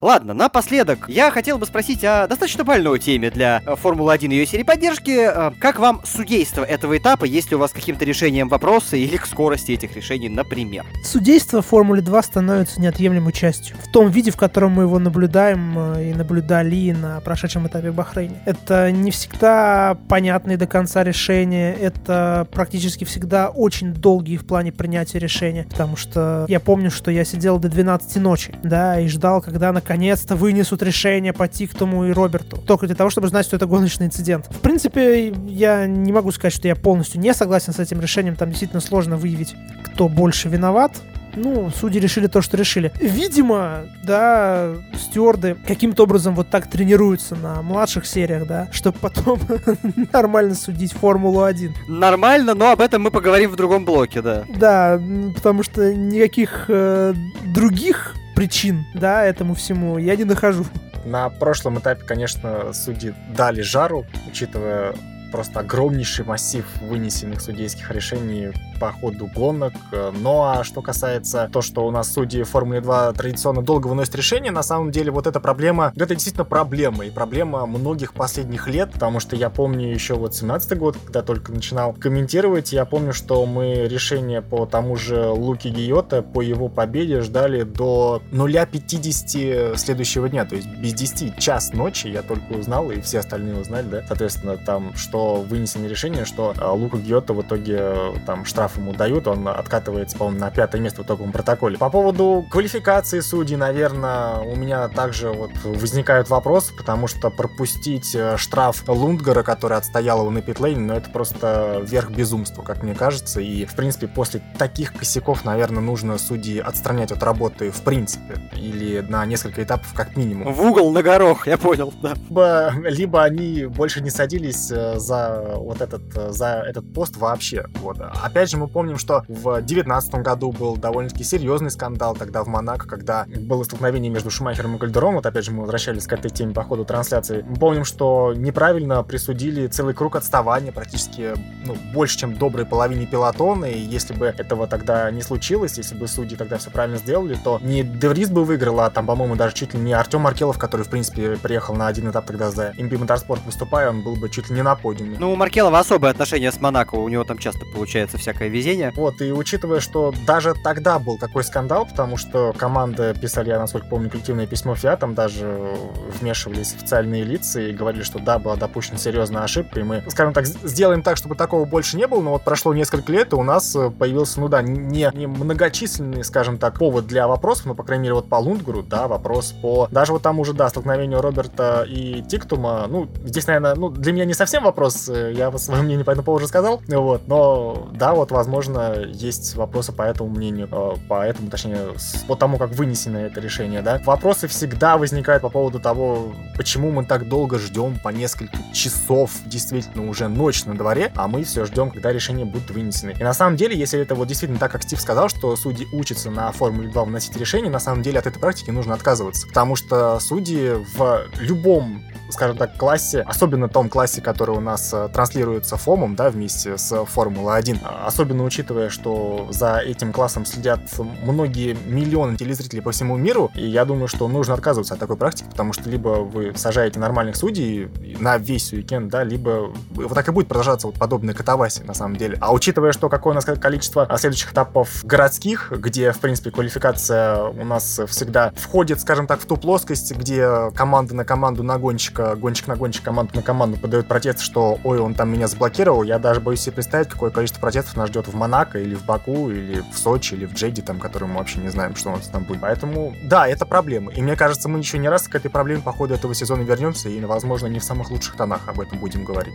[SPEAKER 1] Ладно, напоследок, я хотел бы спросить о достаточно больной теме для э, Формулы-1 и ее серии поддержки. Э, как вам судейство этого этапа, есть ли у вас каким-то решением вопросы или к скорости этих решений, например?
[SPEAKER 3] Судейство в Формуле 2 становится неотъемлемой частью. В том виде, в котором мы его наблюдаем э, и наблюдали на прошедшем этапе в Бахрейне. Это не всегда понятные до конца решения, это практически всегда очень долгие в плане принятия решения, потому что я помню, что я сидел до 12 ночи, да, и ждал, когда наконец наконец-то вынесут решение по Тиктому и Роберту. Только для того, чтобы знать, что это гоночный инцидент. В принципе, я не могу сказать, что я полностью не согласен с этим решением. Там действительно сложно выявить, кто больше виноват ну, судьи решили то, что решили. Видимо, да, стюарды каким-то образом вот так тренируются на младших сериях, да, чтобы потом [LAUGHS] нормально судить Формулу-1.
[SPEAKER 1] Нормально, но об этом мы поговорим в другом блоке, да.
[SPEAKER 3] Да, потому что никаких э, других причин, да, этому всему я не нахожу.
[SPEAKER 2] На прошлом этапе, конечно, судьи дали жару, учитывая просто огромнейший массив вынесенных судейских решений по ходу гонок. Ну а что касается то, что у нас судьи Формулы 2 традиционно долго выносят решения, на самом деле вот эта проблема, это действительно проблема, и проблема многих последних лет, потому что я помню еще вот 17 год, когда только начинал комментировать, я помню, что мы решение по тому же Луки Гиота, по его победе ждали до 0.50 следующего дня, то есть без 10 час ночи я только узнал, и все остальные узнали, да, соответственно, там, что вынесено решение, что а, Лука Гиота в итоге там штраф ему дают, он откатывается, по-моему, на пятое место в итоговом протоколе. По поводу квалификации судей, наверное, у меня также вот возникают вопросы, потому что пропустить э, штраф Лундгара, который отстоял его на питлейне, ну это просто верх безумства, как мне кажется, и, в принципе, после таких косяков, наверное, нужно судьи отстранять от работы в принципе, или на несколько этапов как минимум.
[SPEAKER 1] В угол на горох, я понял, да.
[SPEAKER 2] Либо, либо они больше не садились э, за вот этот, э, за этот пост вообще, вот. Опять же, мы помним, что в 2019 году был довольно-таки серьезный скандал тогда в Монако, когда было столкновение между Шумахером и Кальдером. Вот опять же мы возвращались к этой теме по ходу трансляции. Мы помним, что неправильно присудили целый круг отставания, практически ну, больше, чем доброй половине пилотона. И если бы этого тогда не случилось, если бы судьи тогда все правильно сделали, то не Деврис бы выиграл, а там, по-моему, даже чуть ли не Артем Маркелов, который, в принципе, приехал на один этап тогда за MP Motorsport выступая, он был бы чуть ли не на подиуме подиуме.
[SPEAKER 1] Ну, у Маркелова особое отношение с Монако, у него там часто получается всякое везение.
[SPEAKER 2] Вот, и учитывая, что даже тогда был такой скандал, потому что команда писали, я насколько помню, коллективное письмо ФИА, там даже вмешивались официальные лица и говорили, что да, была допущена серьезная ошибка, и мы, скажем так, сделаем так, чтобы такого больше не было, но вот прошло несколько лет, и у нас э, появился, ну да, не, не многочисленный, скажем так, повод для вопросов, но, по крайней мере, вот по Лундгру, да, вопрос по... Даже вот там уже, да, столкновению Роберта и Тиктума, ну, здесь, наверное, ну, для меня не совсем вопрос, э, я свое мнение по этому поводу сказал, вот, но, да, вот, возможно, есть вопросы по этому мнению, э, по этому, точнее, по тому, как вынесено это решение, да. Вопросы всегда возникают по поводу того, почему мы так долго ждем по несколько часов, действительно, уже ночь на дворе, а мы все ждем, когда решения будут вынесены. И на самом деле, если это вот действительно так, как Стив сказал, что судьи учатся на Формуле 2 выносить решения, на самом деле от этой практики нужно отказываться. Потому что судьи в любом скажем так, классе, особенно том классе, который у нас э, транслируется ФОМом, да, вместе с Формулой-1, особенно учитывая, что за этим классом следят многие миллионы телезрителей по всему миру, и я думаю, что нужно отказываться от такой практики, потому что либо вы сажаете нормальных судей на весь уикенд, да, либо вот так и будет продолжаться вот подобная катавасия, на самом деле. А учитывая, что какое у нас количество следующих этапов городских, где, в принципе, квалификация у нас всегда входит, скажем так, в ту плоскость, где команда на команду на гонщика, гонщик на гонщик, команда на команду подает протест, что ой, он там меня заблокировал, я даже боюсь себе представить, какое количество протестов нас ждет в Монако, или в Баку, или в Сочи, или в Джейде, там, который мы вообще не знаем, что у нас там будет. Поэтому, да, это проблема. И мне кажется, мы еще не раз к этой проблеме по ходу этого сезона вернемся, и, возможно, не в самых лучших тонах об этом будем говорить.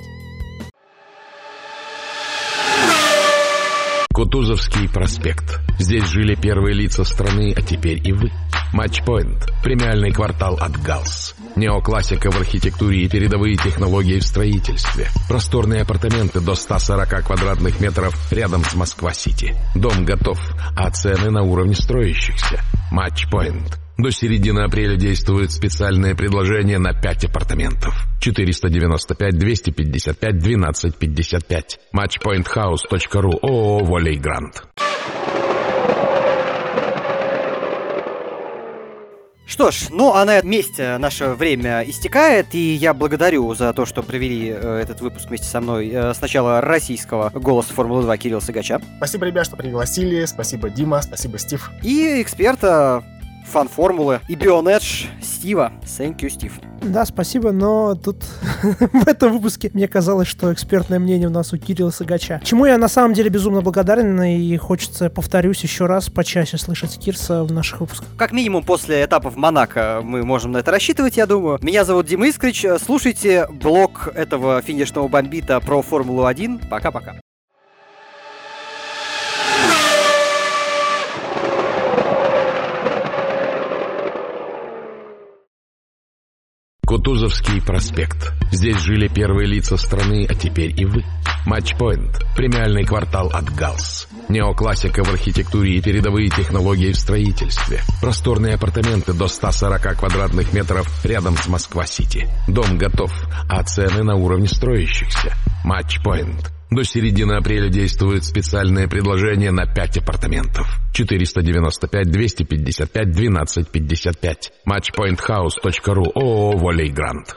[SPEAKER 4] Кутузовский проспект. Здесь жили первые лица страны, а теперь и вы. Матчпоинт. Премиальный квартал от Галс. Неоклассика в архитектуре и передовые технологии в строительстве. Просторные апартаменты до 140 квадратных метров рядом с Москва-Сити. Дом готов, а цены на уровне строящихся. Матчпоинт. До середины апреля действует специальное предложение на 5 апартаментов. 495-255-1255. Matchpointhouse.ru ООО «Волей Грант».
[SPEAKER 1] Что ж, ну а на этом месте наше время истекает, и я благодарю за то, что провели э, этот выпуск вместе со мной э, сначала российского голоса Формулы 2 Кирилла Сагача.
[SPEAKER 2] Спасибо, ребят, что пригласили, спасибо, Дима, спасибо, Стив.
[SPEAKER 1] И эксперта фан-формулы и Бионедж Стива. Thank you, Стив.
[SPEAKER 3] Да, спасибо, но тут [LAUGHS] в этом выпуске мне казалось, что экспертное мнение у нас у Кирилла Сагача. Чему я на самом деле безумно благодарен, и хочется, повторюсь еще раз, почаще слышать Кирса в наших выпусках.
[SPEAKER 1] Как минимум после этапа в Монако мы можем на это рассчитывать, я думаю. Меня зовут Дима Искрич. Слушайте блог этого финишного бомбита про Формулу-1. Пока-пока.
[SPEAKER 4] Кутузовский проспект. Здесь жили первые лица страны, а теперь и вы. Матчпоинт. Премиальный квартал от Галс. Неоклассика в архитектуре и передовые технологии в строительстве. Просторные апартаменты до 140 квадратных метров рядом с Москва-Сити. Дом готов, а цены на уровне строящихся. Матчпоинт. До середины апреля действует специальное предложение на 5 апартаментов. 495-255-1255. Matchpointhouse.ru ООО «Волей Грант».